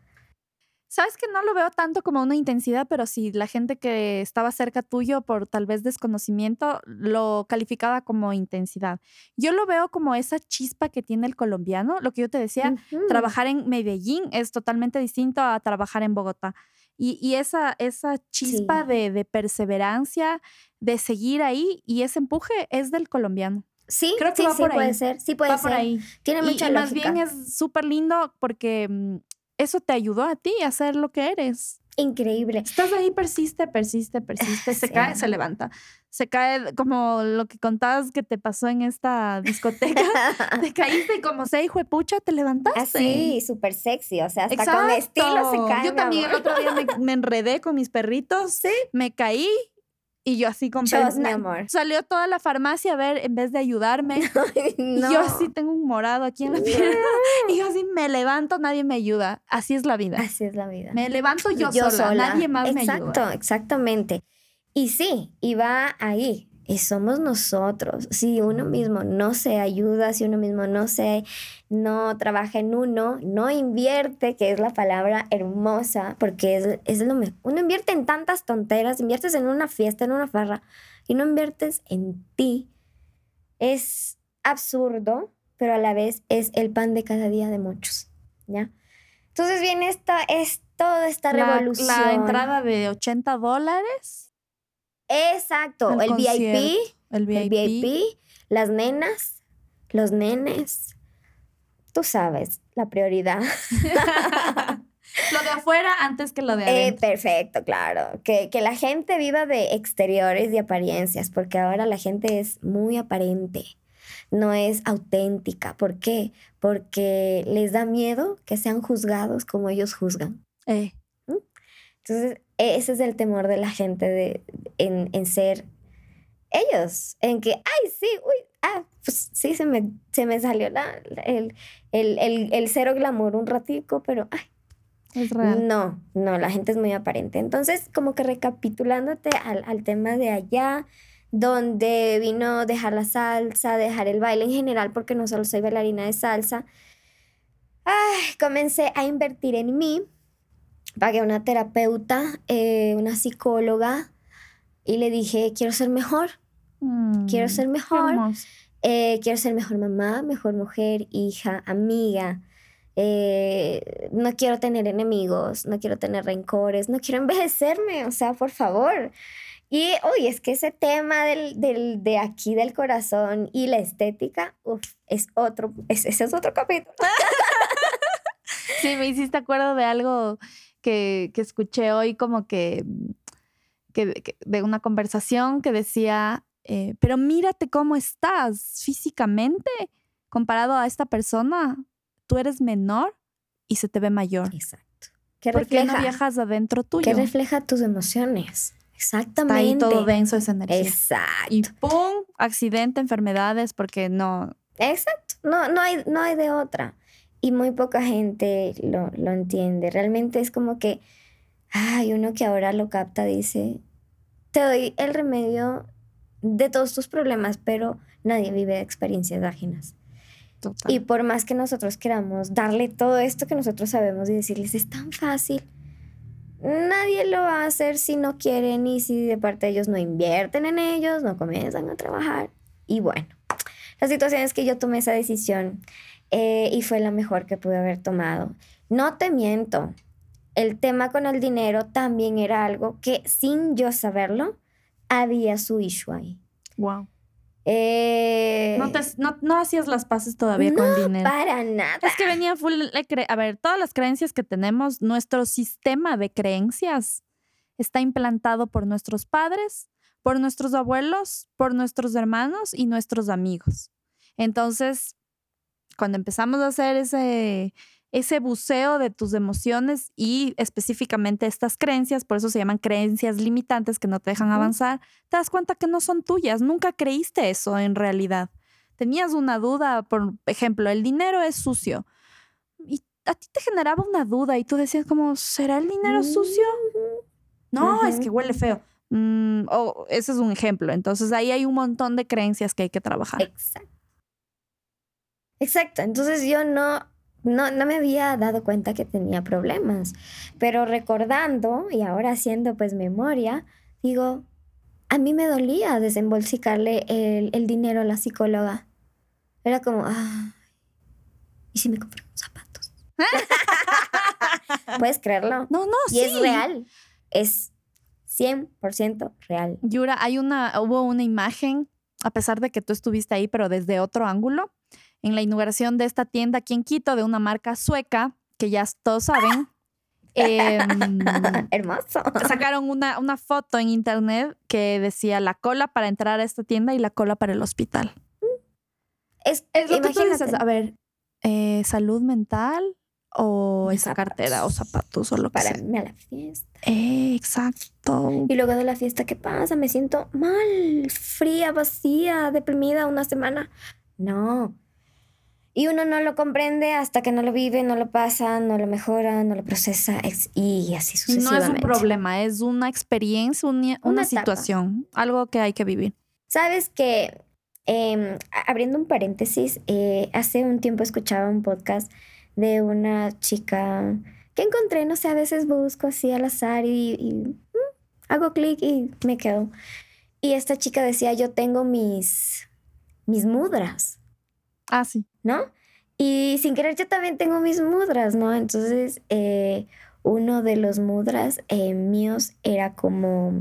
S1: Sabes que no lo veo tanto como una intensidad, pero sí, la gente que estaba cerca tuyo por tal vez desconocimiento lo calificaba como intensidad. Yo lo veo como esa chispa que tiene el colombiano. Lo que yo te decía, trabajar en Medellín es totalmente distinto a trabajar en Bogotá. Y, y esa, esa chispa
S2: Sí.
S1: de, de perseverancia, de seguir ahí y ese empuje es del colombiano.
S2: Sí,
S1: Creo que
S2: sí,
S1: va
S2: sí
S1: por
S2: puede
S1: ahí.
S2: ser, sí puede
S1: Va
S2: ser.
S1: por ahí.
S2: Tiene
S1: Y,
S2: mucha
S1: y más bien es súper lindo porque mm, eso te ayudó a ti a ser lo que eres.
S2: Increíble.
S1: Estás ahí, persiste, persiste, persiste, se
S2: Sí.
S1: cae, se levanta. Se cae como lo que contabas que te pasó en esta discoteca. te caíste y como se hijo de pucha, te levantaste.
S2: Así, súper sexy, o sea, hasta
S1: Exacto.
S2: con estilo se cae.
S1: Yo también el otro día me, me enredé con mis perritos,
S2: Sí.
S1: me caí y yo así con
S2: Chos, mi amor.
S1: Salió toda la farmacia a ver en vez de ayudarme.
S2: no.
S1: Y yo así tengo un morado aquí en la pierna. Y yo así me levanto, nadie me ayuda. Así es la vida.
S2: Así es la vida.
S1: Me levanto yo, sola, nadie más me
S2: Exacto,
S1: ayuda.
S2: exactamente. Y sí, y va ahí. Y somos nosotros. Si uno mismo no se ayuda, si uno mismo no se, no trabaja en uno, no invierte, que es la palabra hermosa, porque es, es lo mejor. Uno invierte en tantas tonteras, inviertes en una fiesta, en una farra, y no inviertes en ti. Es absurdo, pero a la vez es el pan de cada día de muchos, ¿ya? Entonces viene esta, es toda esta
S1: La-
S2: revolución.
S1: La, entrada de 80 dólares,
S2: Exacto, el VIP,
S1: el VIP.
S2: el VIP, las nenas, los nenes. Tú sabes, la prioridad.
S1: lo de afuera antes que lo de
S2: Eh,
S1: adentro.
S2: perfecto, claro. Que, que la gente viva de exteriores y apariencias, porque ahora la gente es muy aparente, no es auténtica. ¿Por qué? Porque les da miedo que sean juzgados como ellos juzgan.
S1: Eh,
S2: Entonces, ese es el temor de la gente de, en, en ser ellos, en que, ay, sí, uy, ah, pues sí, se me, se me salió la, el, el, el, el cero glamour un ratico, pero, ay,
S1: es real.
S2: no, no, la gente es muy aparente. Entonces, como que recapitulándote al, al tema de allá, donde vino dejar la salsa, dejar el baile en general, porque no solo soy bailarina de salsa, ay, comencé a invertir en mí. Pagué una terapeuta, eh, una psicóloga, y le dije, quiero ser mejor, quiero
S1: Mm,
S2: ser
S1: qué
S2: mejor. Eh, quiero ser mejor mamá, mejor mujer, hija, amiga. Eh, no quiero tener enemigos, no quiero tener rencores, no quiero envejecerme, o sea, por favor. Y, uy, es que ese tema del, del- de aquí del corazón y la estética, uf, es otro, es- ese es otro capítulo.
S1: Sí, me hiciste acuerdo de algo que, que escuché hoy, como que, que- que- de una conversación que decía, eh, pero mírate cómo estás físicamente comparado a esta persona. Tú eres menor y se te ve mayor.
S2: Exacto. ¿Qué
S1: ¿Por qué no
S2: refleja?
S1: viajas adentro tuyo?
S2: ¿Qué refleja tus emociones?
S1: Está ahí
S2: Exactamente.
S1: todo denso esa energía.
S2: Exacto.
S1: Y ¡pum! Accidente, enfermedades, porque no.
S2: Exacto, no, no, hay, no hay de otra. Y muy poca gente lo, lo entiende. Realmente es como que, hay uno que ahora lo capta, dice, te doy el remedio de todos tus problemas, pero nadie vive de experiencias ajenas.
S1: Total.
S2: Y por más que nosotros queramos darle todo esto que nosotros sabemos y decirles, es tan fácil, nadie lo va a hacer si no quieren y si de parte de ellos no invierten en ellos, no comienzan a trabajar. Y bueno, la situación es que yo tomé esa decisión eh, y fue la mejor que pude haber tomado. No te miento, el tema con el dinero también era algo que sin yo saberlo, había su issue ahí.
S1: wow.
S2: Eh,
S1: No, te- no, no hacías las paces todavía con el dinero.
S2: para nada.
S1: Es que venía full. A ver, todas las creencias que tenemos, nuestro sistema de creencias está implantado por nuestros padres, por nuestros abuelos, por nuestros hermanos y nuestros amigos. Entonces, cuando empezamos a hacer ese, ese buceo de tus emociones y específicamente estas creencias, por eso se llaman creencias limitantes que no te dejan avanzar, te das cuenta que no son tuyas, nunca creíste eso en realidad. Tenías una duda, por ejemplo, el dinero es sucio. Y a ti te generaba una duda y tú decías como, ¿será el dinero sucio? No, es que huele feo. Mm, o ese es un ejemplo. Entonces ahí hay un montón de creencias que hay que trabajar.
S2: Exacto. Exacto. Entonces yo no, no, no me había dado cuenta que tenía problemas. Pero recordando y ahora haciendo pues memoria, digo, a mí me dolía desembolsicarle el, el dinero a la psicóloga. Era como, ah, ¿y si me compré unos zapatos? ¿Puedes creerlo?
S1: No, no,
S2: y
S1: sí.
S2: es real. Es 100% real.
S1: Yura, hay una, hubo una imagen, a pesar de que tú estuviste ahí, pero desde otro ángulo, en la inauguración de esta tienda aquí en Quito, de una marca sueca, que ya todos saben. em,
S2: Hermoso.
S1: sacaron una, una foto en internet que decía la cola para entrar a esta tienda y la cola para el hospital.
S2: Es,
S1: Es lo que tú dices, a ver, eh, salud mental o esa
S2: Zapatos.
S1: cartera o zapatos o lo que
S2: para
S1: sea.
S2: irme a la fiesta.
S1: Eh, exacto.
S2: Y luego de la fiesta, ¿qué pasa? Me siento mal, fría, vacía, deprimida una semana. No. Y uno no lo comprende hasta que no lo vive, no lo pasa, no lo mejora, no lo procesa y así
S1: Y no es un
S2: sucesivamente.
S1: problema, es una experiencia, una, una situación, algo que hay que vivir.
S2: Sabes que, em, a- abriendo un paréntesis, eh, hace un tiempo escuchaba un podcast de una chica que encontré, no sé, a veces busco así al azar y, y, mm, hago clic y me quedo. Y esta chica decía, yo tengo mis, mis mudras,
S1: Ah, sí.
S2: ¿no? Y sin querer yo también tengo mis mudras, ¿no? Entonces, eh, uno de los mudras eh, míos era como...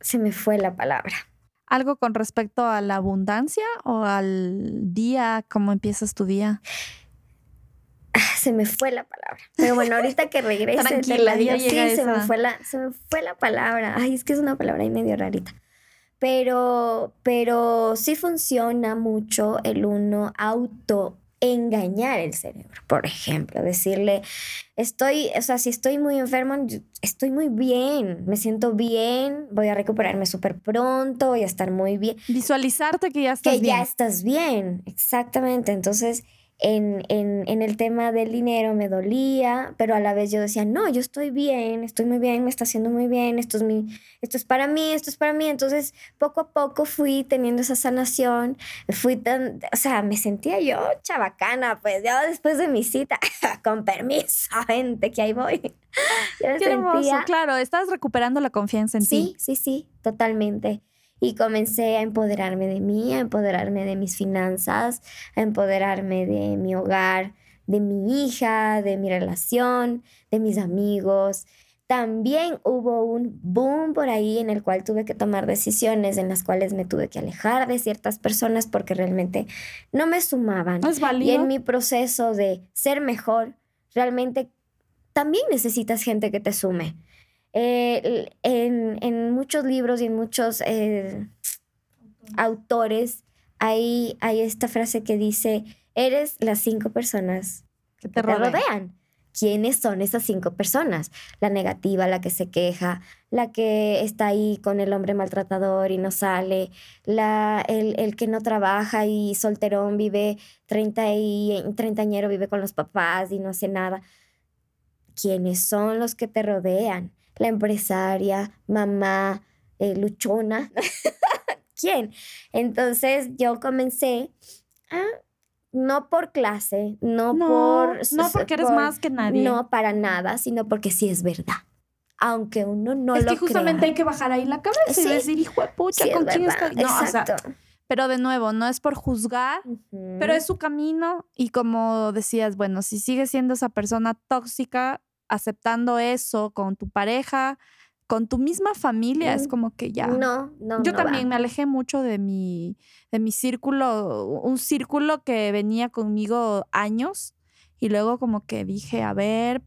S2: Se me fue la palabra.
S1: ¿Algo con respecto a la abundancia o al día, cómo empiezas tu día?
S2: Ah, Se me fue la palabra. Pero bueno, ahorita que regrese te
S1: Tranquila,
S2: la digo. Sí, se me, fue la, se me fue la palabra. Ay, es que es una palabra ahí medio rarita. Pero, pero sí funciona mucho el uno auto engañar el cerebro. Por ejemplo, decirle, estoy, o sea, si estoy muy enfermo, estoy muy bien, me siento bien, voy a recuperarme súper pronto, voy a estar muy bien
S1: Visualizarte que ya estás
S2: que
S1: bien.
S2: ya estás bien, exactamente. Entonces, en, en, en el tema del dinero me dolía, pero a la vez yo decía, no, yo estoy bien, estoy muy bien, me está haciendo muy bien, esto es, mi, esto es para mí, esto es para mí. Entonces, poco a poco fui teniendo esa sanación, fui tan, o sea, me sentía yo chabacana, pues ya después de mi cita, con permiso, gente, que ahí voy. Yo
S1: Qué hermoso, claro, estás recuperando la confianza en
S2: Sí,
S1: ti.
S2: sí, sí, totalmente. Y comencé a empoderarme de mí, a empoderarme de mis finanzas, a empoderarme de mi hogar, de mi hija, de mi relación, de mis amigos. También hubo un boom por ahí en el cual tuve que tomar decisiones en las cuales me tuve que alejar de ciertas personas porque realmente no me sumaban.
S1: Es
S2: Y en mi proceso de ser mejor, realmente también necesitas gente que te sume. Eh, en, en muchos libros y en muchos eh, autores hay, hay esta frase que dice, eres las cinco personas
S1: que te
S2: te
S1: rodean.
S2: ¿Quiénes son esas cinco personas? La negativa, la que se queja, la que está ahí con el hombre maltratador y no sale, la, el, el que no trabaja y solterón vive 30 y treintañero vive con los papás y no hace nada. ¿Quiénes son los que te rodean? La empresaria, mamá, eh, luchona. ¿Quién? Entonces yo comencé a no por clase, no,
S1: No,
S2: por...
S1: no porque eres
S2: por-
S1: más que nadie.
S2: No para nada, sino porque sí es verdad. Aunque uno no
S1: es
S2: lo
S1: que justamente
S2: crea.
S1: hay que bajar ahí la cabeza
S2: Sí.
S1: y decir, hijo de pucha,
S2: Sí, es
S1: ¿con quién
S2: verdad,
S1: estoy? No, o sea,
S2: exacto.
S1: pero de nuevo, no es por juzgar, pero es su camino y como decías, bueno, si sigues siendo esa persona tóxica, aceptando eso con tu pareja, con tu misma familia, es
S2: Mm.
S1: como que ya.
S2: No, no,
S1: Yo
S2: no va.
S1: también me alejé mucho de mi, de mi círculo, un círculo que venía conmigo años y luego como que dije, a ver,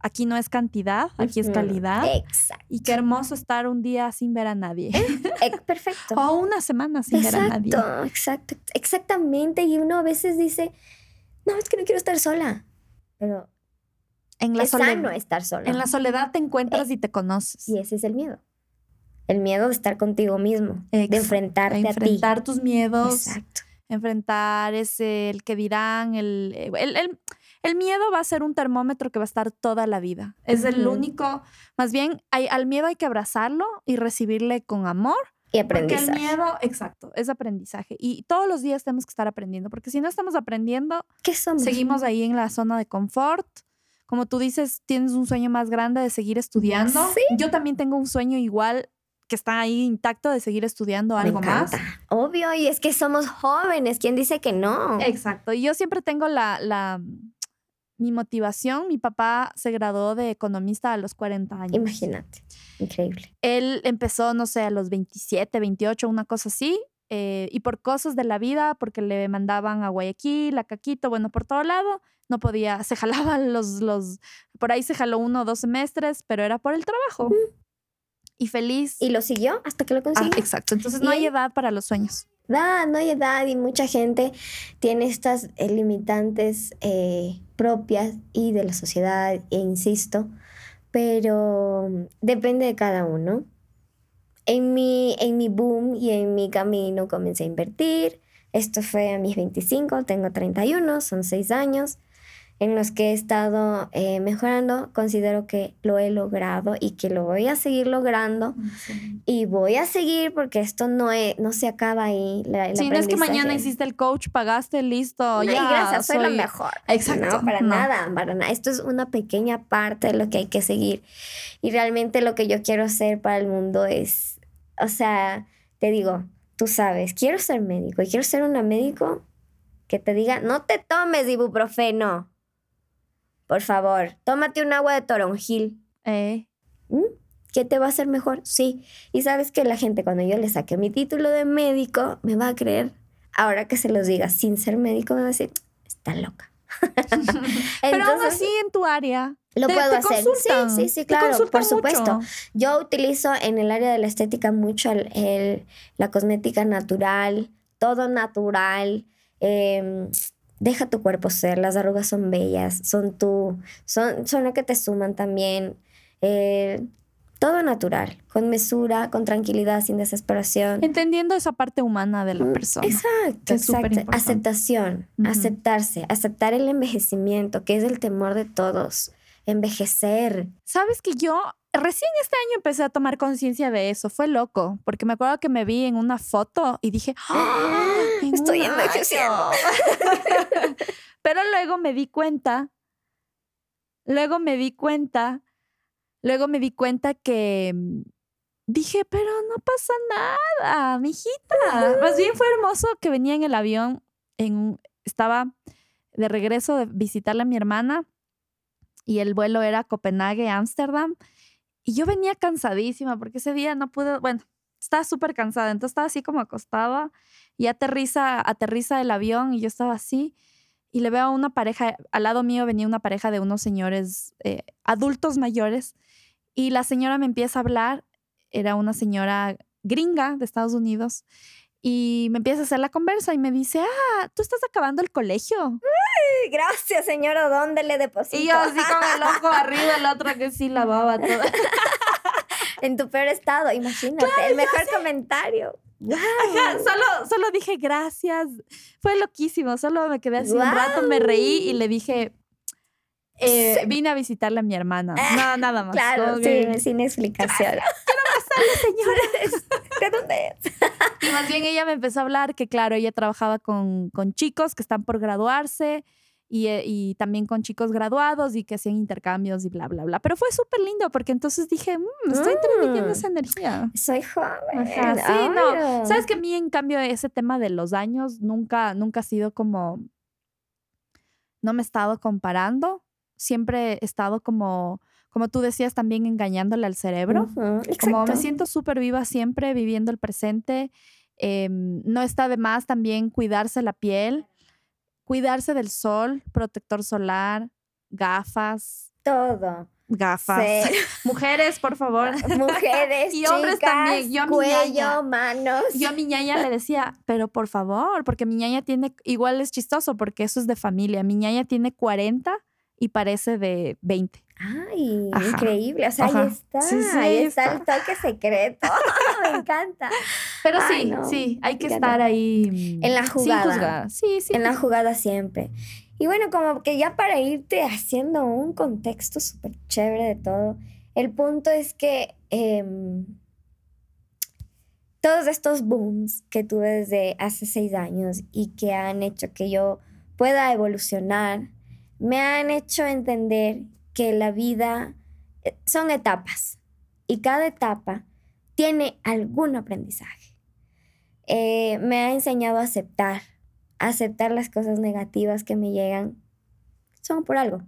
S1: aquí no es cantidad, aquí es
S2: Ujú.
S1: calidad.
S2: Exacto.
S1: Y qué hermoso estar un día sin ver a nadie.
S2: Eh, perfecto.
S1: o una semana sin ver a nadie.
S2: Exacto, exacto, exactamente. Y uno a veces dice, no, es que no quiero estar sola. Pero
S1: En la,
S2: es
S1: soledad,
S2: sano estar sola.
S1: en la soledad te encuentras y te conoces.
S2: Y ese es el miedo. El miedo de estar contigo mismo, de enfrentarte a ti.
S1: enfrentar tus miedos,
S2: Exacto.
S1: enfrentar ese, el que dirán, el, eh, el, el, el miedo va a ser un termómetro que va a estar toda la vida. Es el único, más bien, hay, al miedo hay que abrazarlo y recibirle con amor.
S2: Y
S1: Porque el
S2: aprendizaje.
S1: miedo, exacto, es aprendizaje. Y todos los días tenemos que estar aprendiendo, porque si no estamos aprendiendo,
S2: ¿Qué somos?
S1: seguimos ahí en la zona de confort. Como tú dices, tienes un sueño más grande de seguir estudiando.
S2: Sí.
S1: Yo también tengo un sueño igual que está ahí intacto de seguir estudiando
S2: Me
S1: algo más.
S2: Obvio, y es que somos jóvenes. ¿Quién dice que no?
S1: Exacto. Y yo siempre tengo la, la mi motivación. Mi papá se graduó de economista a los 40 años.
S2: Imagínate. Increíble.
S1: Él empezó, no sé, a los 27, 28, una cosa así. Eh, y por cosas de la vida, porque le mandaban a Guayaquil, a Caquito, bueno, por todo lado, no podía, se jalaban los, los, por ahí se jaló uno o dos semestres, pero era por el trabajo. Y feliz.
S2: Y lo siguió hasta que lo
S1: Ah,
S2: consiguió.
S1: exacto. Entonces no hay edad para los sueños.
S2: Da, no hay edad y mucha gente tiene estas eh, limitantes eh, propias y de la sociedad, e insisto, pero mm, depende de cada uno. En mi, en mi boom y en mi camino comencé a invertir. Esto fue a mis 25, tengo 31, son 6 años en los que he estado eh, mejorando. Considero que lo he logrado y que lo voy a seguir logrando. Y voy a seguir porque esto no, es, no se acaba ahí. La,
S1: Si no es que mañana hiciste el coach, pagaste, listo,
S2: No, y
S1: ya.
S2: gracias, soy,
S1: soy-
S2: mejor.
S1: Exacto,
S2: No, para
S1: no.
S2: nada, para nada. Esto es una pequeña parte de lo que hay que seguir. Y realmente lo que yo quiero hacer para el mundo es, o sea, te digo, tú sabes, quiero ser médico y quiero ser una médico que te diga, no te tomes ibuprofeno. Por favor, tómate un agua de toronjil.
S1: Eh,
S2: ¿Mm? ¿Qué te va a hacer mejor? Sí. Y sabes que la gente cuando yo le saque mi título de médico me va a creer. Ahora que se los diga sin ser médico me va a decir, está loca.
S1: Pero aún
S2: Entonces,
S1: así en tu área.
S2: lo
S1: te-
S2: puedo
S1: te
S2: hacer.
S1: consultan,
S2: sí, sí, sí, claro, por supuesto.
S1: mucho.
S2: Yo utilizo en el área de la estética mucho el, el- la cosmética natural, todo natural. em, deja tu cuerpo ser, las arrugas son bellas, son tú, son, son lo que te suman también. eh, todo natural, con mesura, con tranquilidad, sin desesperación.
S1: Entendiendo esa parte humana de la
S2: Mm,
S1: persona.
S2: Exacto, exacto. Aceptación, aceptarse, aceptar el envejecimiento, que es el temor de todos. Envejecer.
S1: Sabes que yo recién este año empecé a tomar conciencia de eso. Fue loco, porque me acuerdo que me vi en una foto y dije, ¡Ah! en
S2: Estoy envejeciendo.
S1: año". Pero luego me di cuenta, luego me di cuenta, luego me di cuenta que mm, dije, pero no pasa nada, mijita. Más bien fue hermoso que venía en el avión, en estaba de regreso de visitarle a mi hermana y el vuelo era Copenhague, Ámsterdam. Y yo venía cansadísima porque ese día no pude, bueno, estaba súper cansada, entonces estaba así como acostada y aterriza, aterriza el avión y yo estaba así y le veo a una pareja, al lado mío venía una pareja de unos señores eh, adultos mayores y la señora me empieza a hablar, era una señora gringa de Estados Unidos y me empieza a hacer la conversa y me dice, ah, tú estás acabando el colegio.
S2: Gracias, señora. ¿Dónde le deposito?
S1: Y yo así con el ojo arriba, el otro que sí la baba toda.
S2: en tu peor estado, imagínate. el mejor comentario. Wow.
S1: Ajá, solo, solo dije gracias. Fue loquísimo. Solo me quedé así un rato, me reí y le dije, eh, vine a visitarle a mi hermana. No, nada más.
S2: Claro, sí, sin explicación.
S1: señores.
S2: ¿De dónde es?
S1: Y más bien ella me empezó a hablar que, claro, ella trabajaba con, con chicos que están por graduarse y, eh, y también con chicos graduados y que hacían intercambios y bla, bla, bla. Pero fue súper lindo porque entonces dije, "Mm, estoy transmitiendo
S2: Mm.
S1: esa energía.
S2: Soy joven.
S1: Ajá, sí, no. Sabes que a mí, en cambio, ese tema de los años nunca, nunca ha sido como. No me he estado comparando. Siempre he estado como, como tú decías, también engañándole al cerebro. Como me siento súper viva siempre, viviendo el presente. Em, no está de más también cuidarse la piel, cuidarse del sol, protector solar, gafas,
S2: Todo.
S1: gafas.
S2: Sí.
S1: Mujeres, por favor.
S2: Mujeres,
S1: Y hombres
S2: chicas,
S1: también. Yo a mi
S2: cuello,
S1: ñaña.
S2: manos.
S1: Yo a mi ñaña le decía, pero por favor, porque mi ñaña tiene, igual es chistoso porque eso es de familia. Mi ñaña tiene 40 y parece de 20.
S2: Ay,
S1: Ajá.
S2: increíble. O sea,
S1: Ajá.
S2: ahí está.
S1: Sí, sí,
S2: ahí está, el toque secreto. Me encanta.
S1: Pero
S2: Ay,
S1: sí,
S2: no,
S1: sí, hay que estar ahí.
S2: En la
S1: sin
S2: jugada.
S1: juzgar. Sí, sí.
S2: en la jugada siempre. Y bueno, como que ya para irte haciendo un contexto súper chévere de todo, el punto es que em, todos estos booms que tuve desde hace seis años y que han hecho que yo pueda evolucionar, me han hecho entender que la vida eh, son etapas y cada etapa tiene algún aprendizaje. Eh, me ha enseñado a aceptar, aceptar las cosas negativas que me llegan. Son por algo.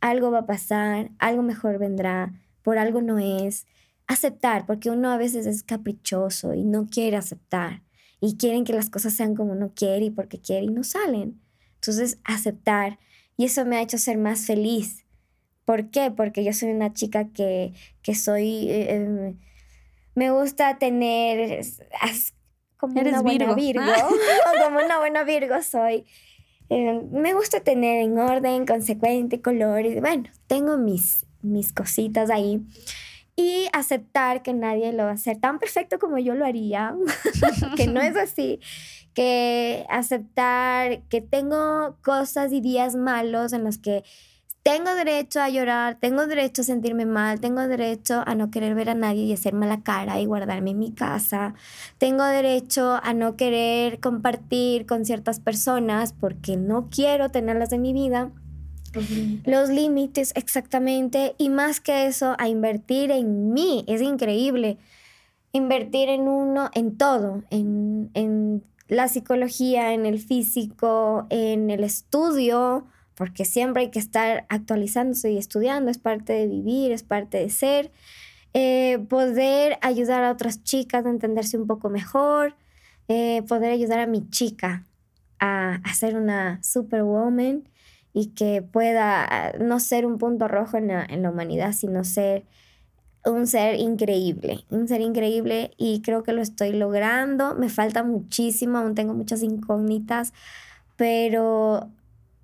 S2: Algo va a pasar, algo mejor vendrá, por algo no es. Aceptar, porque uno a veces es caprichoso y no quiere aceptar. Y quieren que las cosas sean como uno quiere y porque quiere y no salen. Entonces, aceptar. Y eso me ha hecho ser más feliz. ¿Por qué? Porque yo soy una chica que, que soy... eh, em, me gusta tener... as- como
S1: Eres
S2: una buena
S1: Virgo.
S2: Virgo. como una buena Virgo soy. Eh, me gusta tener en orden, consecuente, colores. Bueno, tengo mis, mis cositas ahí. Y aceptar que nadie lo va a hacer tan perfecto como yo lo haría, que no es así. Que aceptar que tengo cosas y días malos en los que tengo derecho a llorar, tengo derecho a sentirme mal, tengo derecho a no querer ver a nadie y hacer mala cara y guardarme en mi casa. Tengo derecho a no querer compartir con ciertas personas porque no quiero tenerlas en mi vida. Los límites, exactamente. Y más que eso, a invertir en mí. Es increíble. Invertir en uno, en todo. En, en la psicología, en el físico, en el estudio. Porque siempre hay que estar actualizándose y estudiando. Es parte de vivir, es parte de ser. Eh, poder ayudar a otras chicas a entenderse un poco mejor. eh, poder ayudar a mi chica a, a ser una superwoman y que pueda ah, no ser un punto rojo en la, en la humanidad, sino ser un ser increíble, un ser increíble y creo que lo estoy logrando. Me falta muchísimo, aún tengo muchas incógnitas, pero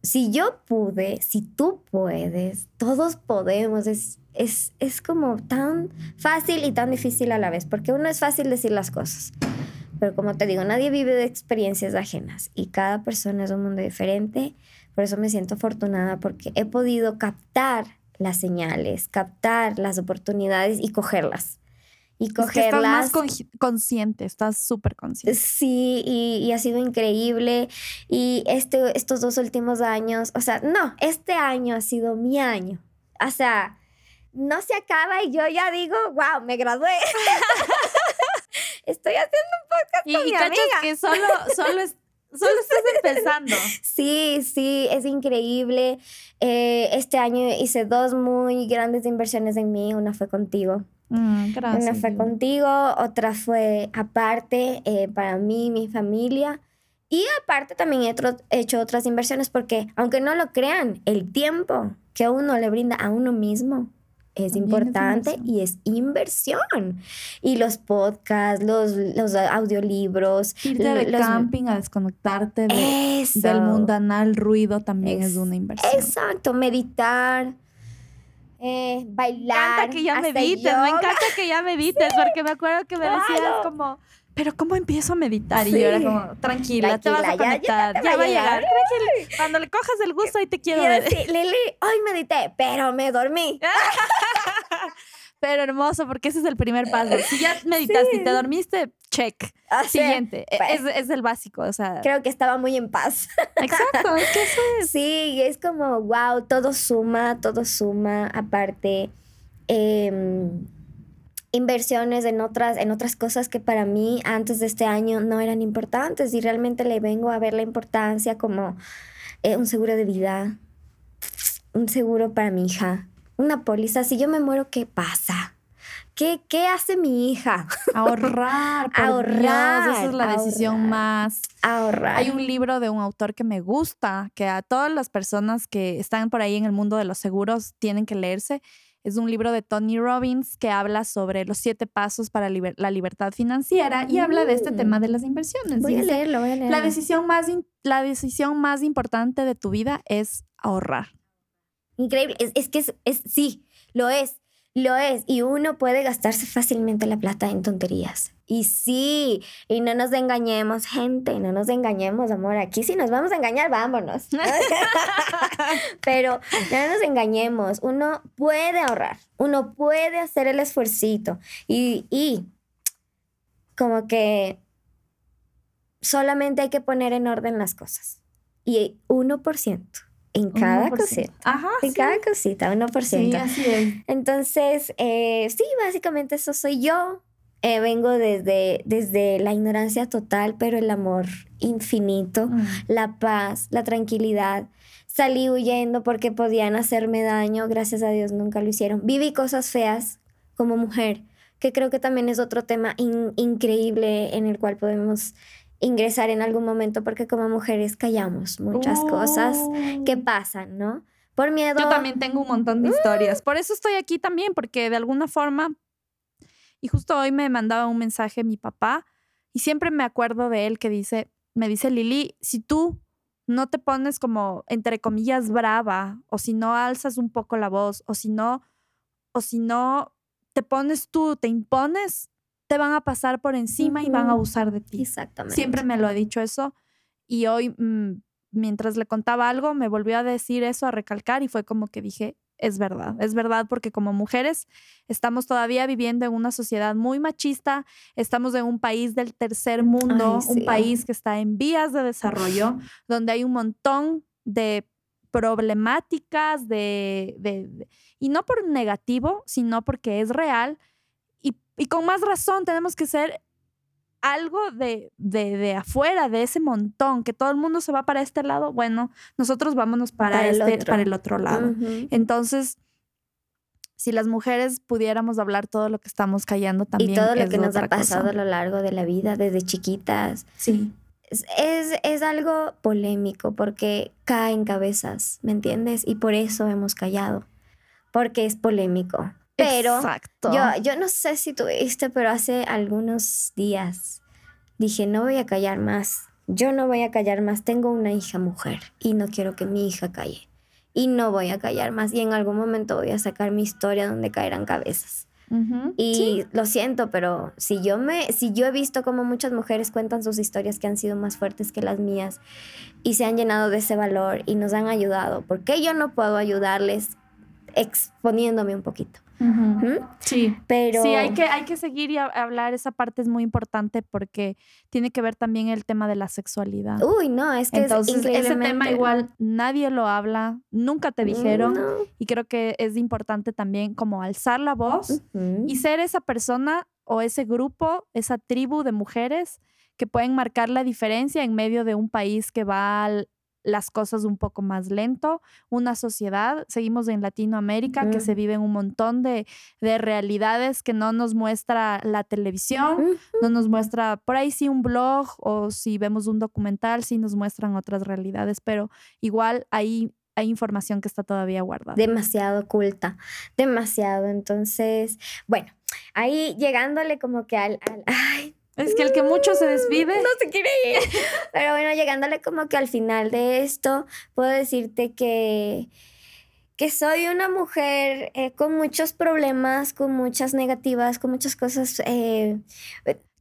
S2: si yo pude, si tú puedes, todos podemos. Es, es, es como tan fácil y tan difícil a la vez, porque uno es fácil decir las cosas. Pero como te digo, nadie vive de experiencias ajenas y cada persona es un mundo diferente. Por eso me siento afortunada porque he podido captar las señales, captar las oportunidades y cogerlas. Y
S1: Es que estás más
S2: cogerlas.
S1: con- consciente, estás súper consciente.
S2: Sí, y, y ha sido increíble. Y este, estos dos últimos años, o sea, no, este año ha sido mi año. O sea, no se acaba y yo ya digo, wow, me gradué. Estoy haciendo un podcast
S1: Y,
S2: con
S1: y
S2: mi amiga.
S1: que solo, solo, es- solo estás empezando.
S2: Sí, sí, es increíble. Eh, este año hice dos muy grandes inversiones en mí. Una fue contigo.
S1: Mm, gracias.
S2: Una fue contigo, otra fue aparte eh, para mí, mi familia. Y aparte también he he hecho otras inversiones porque, aunque no lo crean, el tiempo que uno le brinda a uno mismo es
S1: También
S2: importante y es inversión. Y los podcasts, los, los audiolibros,
S1: Irte de
S2: los-
S1: camping a desconectarte de- del mundanal ruido también es,
S2: Es-
S1: una inversión.
S2: Exacto, meditar, eh,
S1: Me
S2: bailar.
S1: encanta que ya medites, me encanta que ya medites, porque me acuerdo que me decías
S2: Claro.
S1: como, pero ¿cómo empiezo a meditar? Y
S2: Sí.
S1: yo era como, tranquila, te vas a
S2: Tranquila, ya- ya
S1: conectar, ya,
S2: va a
S1: llegar,
S2: llegar.
S1: tranquila. Cuando le cojas el gusto, ahí te quiero ver.
S2: así, Lili, hoy medité, pero me dormí.
S1: Pero hermoso, porque ese es el primer paso. Si ya meditaste y te
S2: Sí.
S1: dormiste, check. Siguiente. E-
S2: pues,
S1: Es, es el básico, o sea.
S2: Creo que estaba muy en paz.
S1: Exacto, es que eso es.
S2: Sí, es como, wow, todo suma, todo suma. Aparte, em, inversiones en otras, en otras cosas que para mí antes de este año no eran importantes y realmente le vengo a ver la importancia como eh, un seguro de vida, un seguro para mi hija, una póliza. Si yo me muero, ¿qué pasa? ¿Qué, qué hace mi hija?
S1: Ahorrar,
S2: Ahorrar,
S1: Dios, esa es la decisión
S2: ahorrar.
S1: más
S2: Ahorrar.
S1: Hay un libro de un autor que me gusta, que a todas las personas que están por ahí en el mundo de los seguros tienen que leerse. Es un libro de Tony Robbins que habla sobre los siete pasos para liber- la libertad financiera y habla de este
S2: Mm.
S1: tema de las inversiones.
S2: Voy a leerlo, voy a leerlo.
S1: la decisión más la decisión más importante de tu vida es ahorrar.
S2: Increíble. Es, es que es, es- sí, lo es. Lo es, y uno puede gastarse fácilmente la plata en tonterías. Y sí, y no nos engañemos, gente, no nos engañemos, amor. Aquí si nos vamos a engañar, vámonos. Pero no nos engañemos, uno puede ahorrar, uno puede hacer el esfuercito y, y como que solamente hay que poner en orden las cosas. Y 1% en cada cosita. Ajá, en cada cosita, 1%. Sí, así es. Entonces, eh, sí, básicamente eso soy yo. Eh, vengo desde, desde la ignorancia total, pero el amor infinito, mm. la paz, la tranquilidad. Salí huyendo porque podían hacerme daño, gracias a Dios nunca lo hicieron. Viví cosas feas como mujer, que creo que también es otro tema increíble en el cual podemos ingresar en algún momento porque como mujeres callamos muchas cosas que oh. pasan, ¿no? Por miedo.
S1: Yo también tengo un montón de historias. Por eso estoy aquí también, porque de alguna forma, y justo hoy me mandaba un mensaje mi papá, y siempre me acuerdo de él que dice, me dice Lili, si tú no te pones como, entre comillas, brava, o si no alzas un poco la voz, o si no, o si no te pones tú, te impones, te van a pasar por encima y van a abusar de ti. Exactamente. Siempre me lo ha dicho eso y hoy, mm, mientras le contaba algo, me volvió a decir eso, a recalcar y fue como que dije, es verdad, es verdad porque como mujeres estamos todavía viviendo en una sociedad muy machista, estamos en un país del tercer mundo, un país que está en vías de desarrollo, donde hay un montón de problemáticas de, de, y no por negativo, sino porque es real y con más razón tenemos que ser algo de, de, afuera, de ese montón, que todo el mundo se va para este lado, bueno, nosotros vámonos para, el, este, otro. Para el otro lado. Entonces, si las mujeres pudiéramos hablar todo lo que estamos callando también.
S2: Y todo lo que nos ha pasado a lo largo de la vida, desde chiquitas. Sí. Es, es, es, algo polémico porque caen cabezas, ¿me entiendes? Y por eso hemos callado, porque es polémico. Pero Yo, yo no sé si tuviste, pero hace algunos días dije, no voy a callar más. Yo no voy a callar más. Tengo una hija mujer y no quiero que mi hija calle. Y no voy a callar más. Y en algún momento voy a sacar mi historia donde caerán cabezas. Y lo siento, pero si yo me, si yo he visto como muchas mujeres cuentan sus historias que han sido más fuertes que las mías y se han llenado de ese valor y nos han ayudado, ¿por qué yo no puedo ayudarles exponiéndome un poquito?
S1: Sí, pero... Sí, hay que, hay que seguir y hablar, esa parte es muy importante porque tiene que ver también el tema de la sexualidad.
S2: Uy, no, es que
S1: Entonces, ese tema igual nadie lo habla, nunca te dijeron y creo que es importante también como alzar la voz y ser esa persona o ese grupo, esa tribu de mujeres que pueden marcar la diferencia en medio de un país que va al, las cosas un poco más lento, una sociedad, seguimos en Latinoamérica, que se viven un montón de, realidades que no nos muestra la televisión, no nos muestra, por ahí sí un blog o si vemos un documental, sí nos muestran otras realidades, pero igual ahí hay información que está todavía guardada.
S2: Demasiado oculta, demasiado. Entonces, bueno, ahí llegándole como que al, al ay,
S1: es que el que mucho se desvive.
S2: No se quiere ir. Pero bueno, llegándole como que al final de esto, puedo decirte que, que soy una mujer eh, con muchos problemas, con muchas negativas, con muchas cosas. Eh,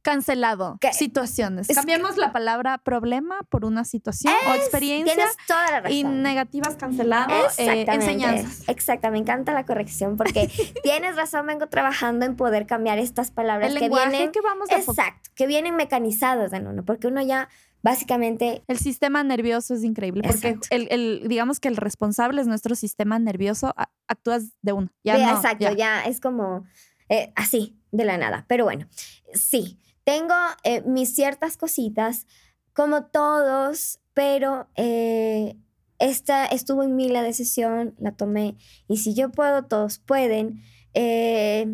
S1: Cancelado. situaciones. Cambiamos la palabra problema por una situación o experiencia. Tienes toda la razón. Y negativas cancelado. Eh, enseñanzas.
S2: Exacto, me encanta la corrección porque tienes razón, vengo trabajando en poder cambiar estas palabras
S1: El que vienen. Que vamos
S2: exacto, que vienen mecanizadas en uno, porque uno ya básicamente...
S1: El sistema nervioso es increíble porque el, digamos que el responsable es nuestro sistema nervioso, actúas de uno. Ya
S2: exacto, ya. es como eh, así, de la nada. Pero bueno, sí, tengo eh, mis ciertas cositas, como todos, pero eh, esta estuvo en mí la decisión, la tomé. Y si yo puedo, todos pueden. Eh,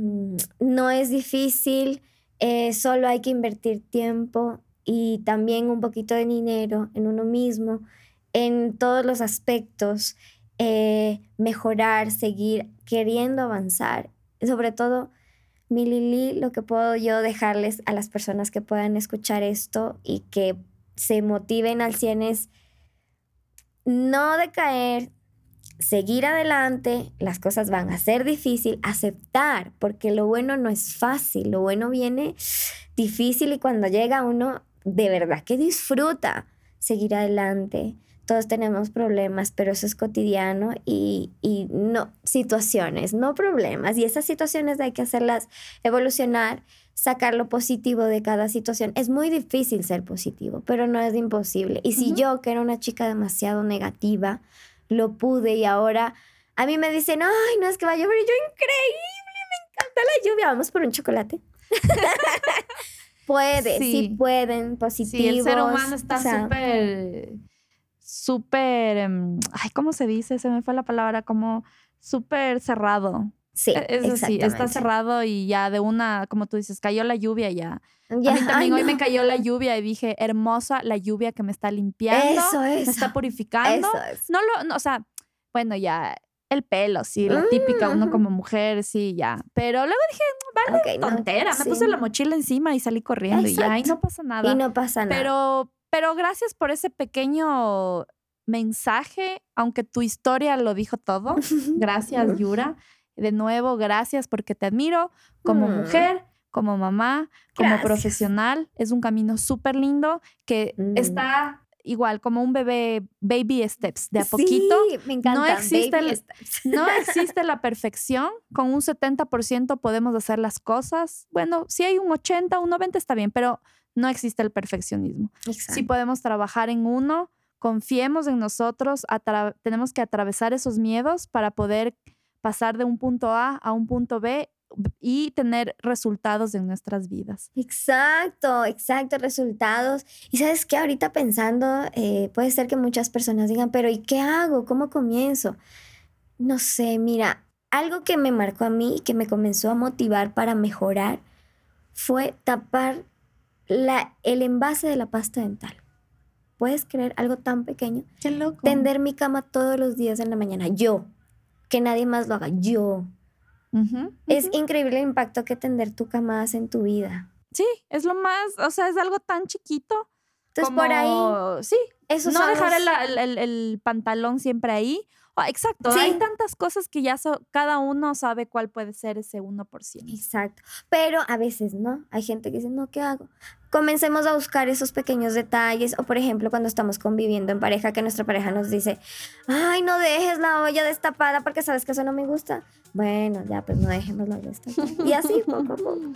S2: no es difícil, solo hay que invertir tiempo y también un poquito de dinero en uno mismo, en todos los aspectos, mejorar, seguir queriendo avanzar. Sobre todo, mi Lili, lo que puedo yo dejarles a las personas que puedan escuchar esto y que se motiven al 100 es no decaer, seguir adelante, las cosas van a ser difícil, aceptar, porque lo bueno no es fácil, lo bueno viene difícil y cuando llega uno de verdad que disfruta seguir adelante. Todos tenemos problemas, pero eso es cotidiano y, y no situaciones, no problemas. Y esas situaciones hay que hacerlas evolucionar, sacar lo positivo de cada situación. Es muy difícil ser positivo, pero no es imposible. Y si yo, que era una chica demasiado negativa, lo pude y ahora a mí me dicen, ay, no es que va a llover, y yo increíble, me encanta la lluvia, vamos por un chocolate. Puede, sí. pueden, positivos. Sí,
S1: el ser humano está súper, súper, em, ay, ¿cómo se dice? Se me fue la palabra, como súper cerrado.
S2: Sí, e,
S1: Eso sí, está cerrado y ya de una, como tú dices, cayó la lluvia ya. ya a mí también hoy me cayó la lluvia y dije, hermosa la lluvia que me está limpiando,
S2: eso,
S1: me está purificando.
S2: Eso es.
S1: No lo, no, o sea, bueno, ya el pelo, sí, la típica, uno como mujer, sí, ya. Pero luego dije, vale,
S2: Ok, no,
S1: tontera, me puse la mochila encima y salí corriendo y ya, y no pasa nada.
S2: Y no pasa nada.
S1: Pero, pero gracias por ese pequeño mensaje, aunque tu historia lo dijo todo. Gracias, Yura. De nuevo, gracias porque te admiro como
S2: Mm.
S1: mujer, como mamá, como
S2: Gracias.
S1: profesional. Es un camino súper lindo que
S2: Mm.
S1: está igual como un bebé, baby steps, de a poquito.
S2: Sí, me encanta.
S1: No existe
S2: baby steps.
S1: No existe la perfección. Con un 70% podemos hacer las cosas. Bueno, si hay un 80, un 90 está bien, pero no existe el perfeccionismo.
S2: Exacto.
S1: podemos trabajar en uno, confiemos en nosotros, tenemos que atravesar esos miedos para poder pasar de un punto A a un punto B y tener resultados en nuestras vidas.
S2: Exacto, exacto, resultados. Y sabes que ahorita pensando, eh, puede ser que muchas personas digan, pero ¿y qué hago? ¿Cómo comienzo? No sé, mira, algo que me marcó a mí y que me comenzó a motivar para mejorar fue tapar la, el envase de la pasta dental. ¿Puedes creer algo tan pequeño?
S1: Qué loco.
S2: Tender mi cama todos los días en la mañana, yo. Que nadie más lo haga, yo. Es increíble el impacto que tender tu cama hace en tu vida.
S1: Sí, es lo más, o sea, es algo tan chiquito.
S2: Entonces, por ahí,
S1: Sí, no dejar el, el- el- el pantalón siempre ahí. Oh, exacto,
S2: Sí.
S1: hay tantas cosas que ya so- cada uno sabe cuál puede ser ese 1%.
S2: Exacto. Pero a veces no. Hay gente que dice, no, ¿qué hago? Comencemos a buscar esos pequeños detalles. O por ejemplo, cuando estamos conviviendo en pareja, que nuestra pareja nos dice, ay, no dejes la olla destapada porque sabes que eso no me gusta. Bueno, ya, pues no dejemos la olla destapada. Y así, poco a poco.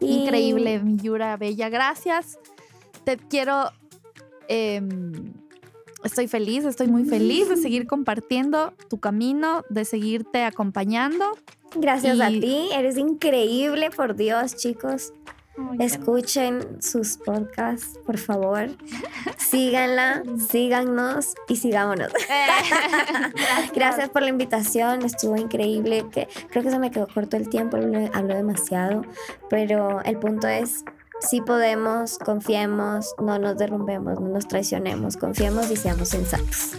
S2: Y-
S1: Increíble, mi Yura Bella. Gracias. Te quiero. em, estoy feliz, estoy muy feliz de seguir compartiendo tu camino, de seguirte acompañando.
S2: Gracias a ti. Eres increíble, por Dios, chicos. Escuchen sus podcasts, por favor. Síganla, síganos y sigámonos. Gracias por la invitación, estuvo increíble. Que, creo que se me quedó corto el tiempo, hablo demasiado, pero el punto es, si podemos, confiemos, no nos derrumbemos, no nos traicionemos, confiemos y seamos sensatos.